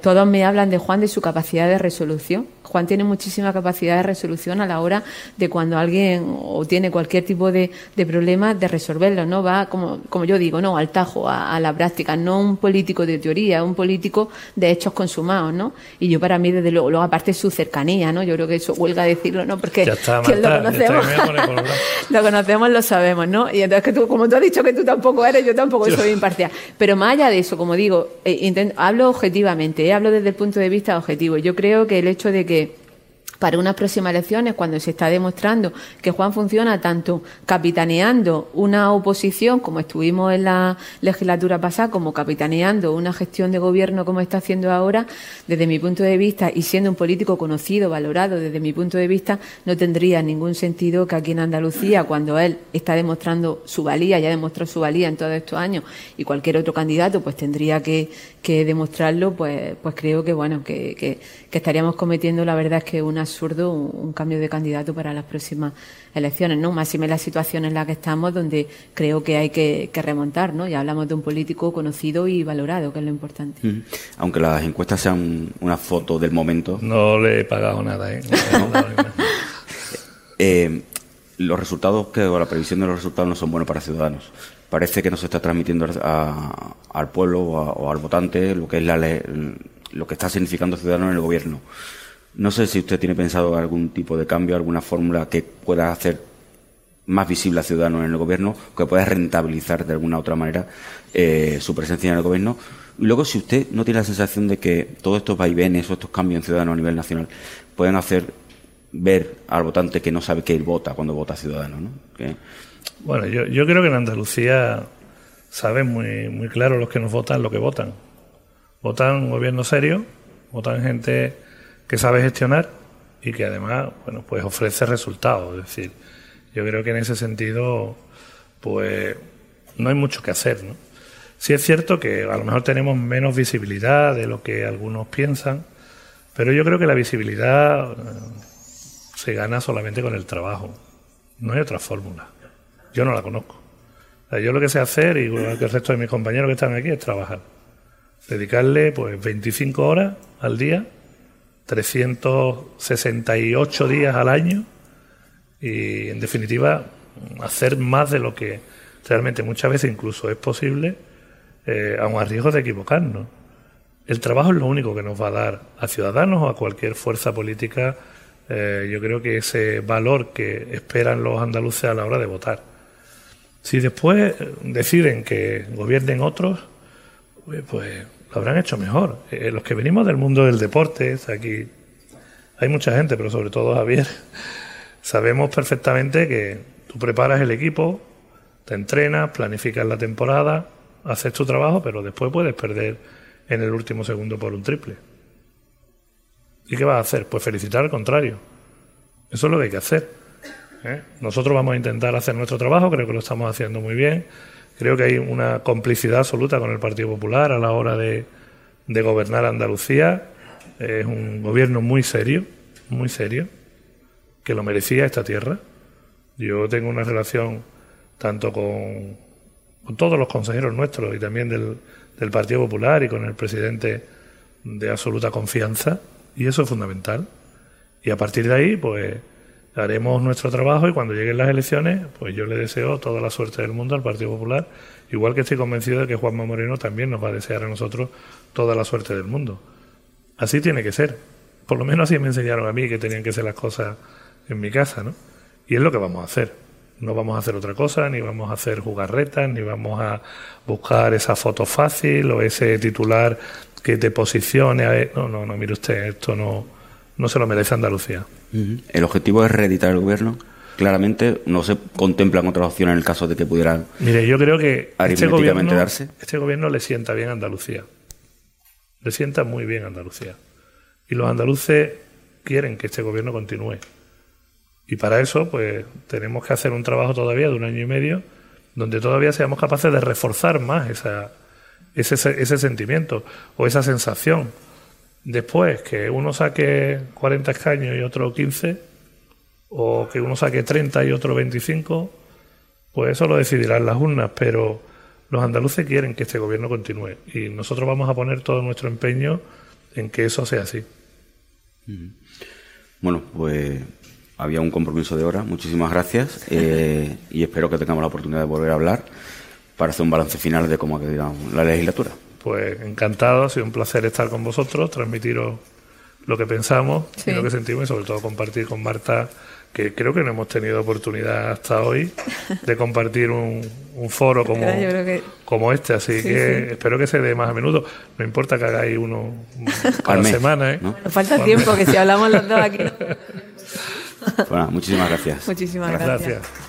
todos me hablan de Juan de su capacidad de resolución. Juan tiene muchísima capacidad de resolución a la hora de cuando alguien o tiene cualquier tipo de, de problema de resolverlo, ¿no? Va, como, como yo digo, ¿no? Al tajo, a, a la práctica, no un político de teoría, un político de hechos consumados, ¿no? Y yo para mí desde luego, luego aparte su cercanía, ¿no? Yo creo que eso huelga decirlo, ¿no? Porque lo conocemos, lo conocemos, lo sabemos, ¿no? Y entonces que tú, como tú has dicho que tú tampoco eres, yo tampoco soy imparcial. Pero más allá de eso, como digo, eh, intent- hablo objetivamente, eh, hablo desde el punto de vista objetivo. Yo creo que el hecho de que para unas próximas elecciones, cuando se está demostrando que Juan funciona tanto capitaneando una oposición, como estuvimos en la legislatura pasada, como capitaneando una gestión de gobierno como está haciendo ahora, desde mi punto de vista, y siendo un político conocido, valorado, desde mi punto de vista, no tendría ningún sentido que aquí en Andalucía, cuando él está demostrando su valía, ya demostró su valía en todos estos años, y cualquier otro candidato pues tendría que, que demostrarlo, pues, pues creo que bueno, que, estaríamos cometiendo la verdad es que un absurdo, un, cambio de candidato para las próximas elecciones, ¿no? Más si me la situación en la que estamos, donde creo que hay que, que remontar, ¿no? Ya hablamos de un político conocido y valorado, que es lo importante. Ujú. Aunque las encuestas sean una foto del momento, No le he pagado nada, ¿eh? No nada. eh, los resultados que, o la previsión de los resultados no son buenos para ciudadanos. Parece que no se está transmitiendo a- al pueblo o, a- o al votante lo que es la lo que está significando ciudadano en el gobierno. No sé si usted tiene pensado algún tipo de cambio, alguna fórmula que pueda hacer más visible a ciudadanos en el gobierno, que pueda rentabilizar de alguna otra manera eh, su presencia en el gobierno. Y luego, si usted no tiene la sensación de que todos estos vaivenes o estos cambios en ciudadanos a nivel nacional pueden hacer ver al votante que no sabe que él vota cuando vota ciudadano, ¿no? Bueno, yo, yo creo que en Andalucía saben muy, muy claro los que nos votan lo que votan. Votan un gobierno serio, votan gente que sabe gestionar y que además, bueno, pues ofrece resultados. Es decir, yo creo que en ese sentido, pues no hay mucho que hacer, ¿no? Sí es cierto que a lo mejor tenemos menos visibilidad de lo que algunos piensan, pero yo creo que la visibilidad eh, se gana solamente con el trabajo. No hay otra fórmula. Yo no la conozco. Yo lo que sé hacer, igual que el resto de mis compañeros que están aquí, es trabajar. Dedicarle pues 25 horas al día, 368 días al año y, en definitiva, hacer más de lo que realmente muchas veces incluso es posible, eh, aun a riesgo de equivocarnos. El trabajo es lo único que nos va a dar a ciudadanos o a cualquier fuerza política, eh, yo creo que ese valor que esperan los andaluces a la hora de votar. Si después deciden que gobiernen otros, pues, pues lo habrán hecho mejor. Eh, los que venimos del mundo del deporte, aquí hay mucha gente, pero sobre todo Javier, sabemos perfectamente que tú preparas el equipo, te entrenas, planificas la temporada, haces tu trabajo, pero después puedes perder en el último segundo por un triple. ¿Y qué vas a hacer? Pues felicitar al contrario. Eso es lo que hay que hacer. ¿eh? Nosotros vamos a intentar hacer nuestro trabajo, creo que lo estamos haciendo muy bien. Creo que hay una complicidad absoluta con el Partido Popular a la hora de, de gobernar Andalucía. Es un gobierno muy serio, muy serio, que lo merecía esta tierra. Yo tengo una relación tanto con, con todos los consejeros nuestros y también del, del Partido Popular y con el presidente de absoluta confianza, y eso es fundamental. Y a partir de ahí, pues haremos nuestro trabajo y cuando lleguen las elecciones, pues yo le deseo toda la suerte del mundo al Partido Popular, igual que estoy convencido de que Juanma Moreno también nos va a desear a nosotros toda la suerte del mundo. Así tiene que ser. Por lo menos así me enseñaron a mí que tenían que ser las cosas en mi casa, ¿no? Y es lo que vamos a hacer. No vamos a hacer otra cosa, ni vamos a hacer jugarretas, ni vamos a buscar esa foto fácil o ese titular que te posicione. A... No, no, no, mire usted, esto no, no se lo merece Andalucía. El objetivo es reeditar el gobierno. Claramente no se contemplan otras opciones en el caso de que pudieran. Mire, yo creo que este gobierno, darse. este gobierno le sienta bien a Andalucía. Le sienta muy bien a Andalucía. Y los andaluces quieren que este gobierno continúe. Y para eso, pues, tenemos que hacer un trabajo todavía de un año y medio donde todavía seamos capaces de reforzar más esa, ese, ese sentimiento o esa sensación. Después, que uno saque 40 escaños y otro 15, o que uno saque 30 y otro 25, pues eso lo decidirán las urnas, pero los andaluces quieren que este gobierno continúe y nosotros vamos a poner todo nuestro empeño en que eso sea así. Bueno, pues había un compromiso de hora. Muchísimas gracias eh, y espero que tengamos la oportunidad de volver a hablar para hacer un balance final de cómo ha quedado la legislatura. Pues encantado, ha sido un placer estar con vosotros, transmitiros lo que pensamos y lo que sentimos y sobre todo compartir con Marta que creo que no hemos tenido oportunidad hasta hoy de compartir un, foro como, como este, así que espero que se dé más a menudo. No importa que hagáis uno cada semana. ¿eh? Falta tiempo, que si hablamos los dos aquí. bueno, muchísimas gracias. Muchísimas gracias. gracias.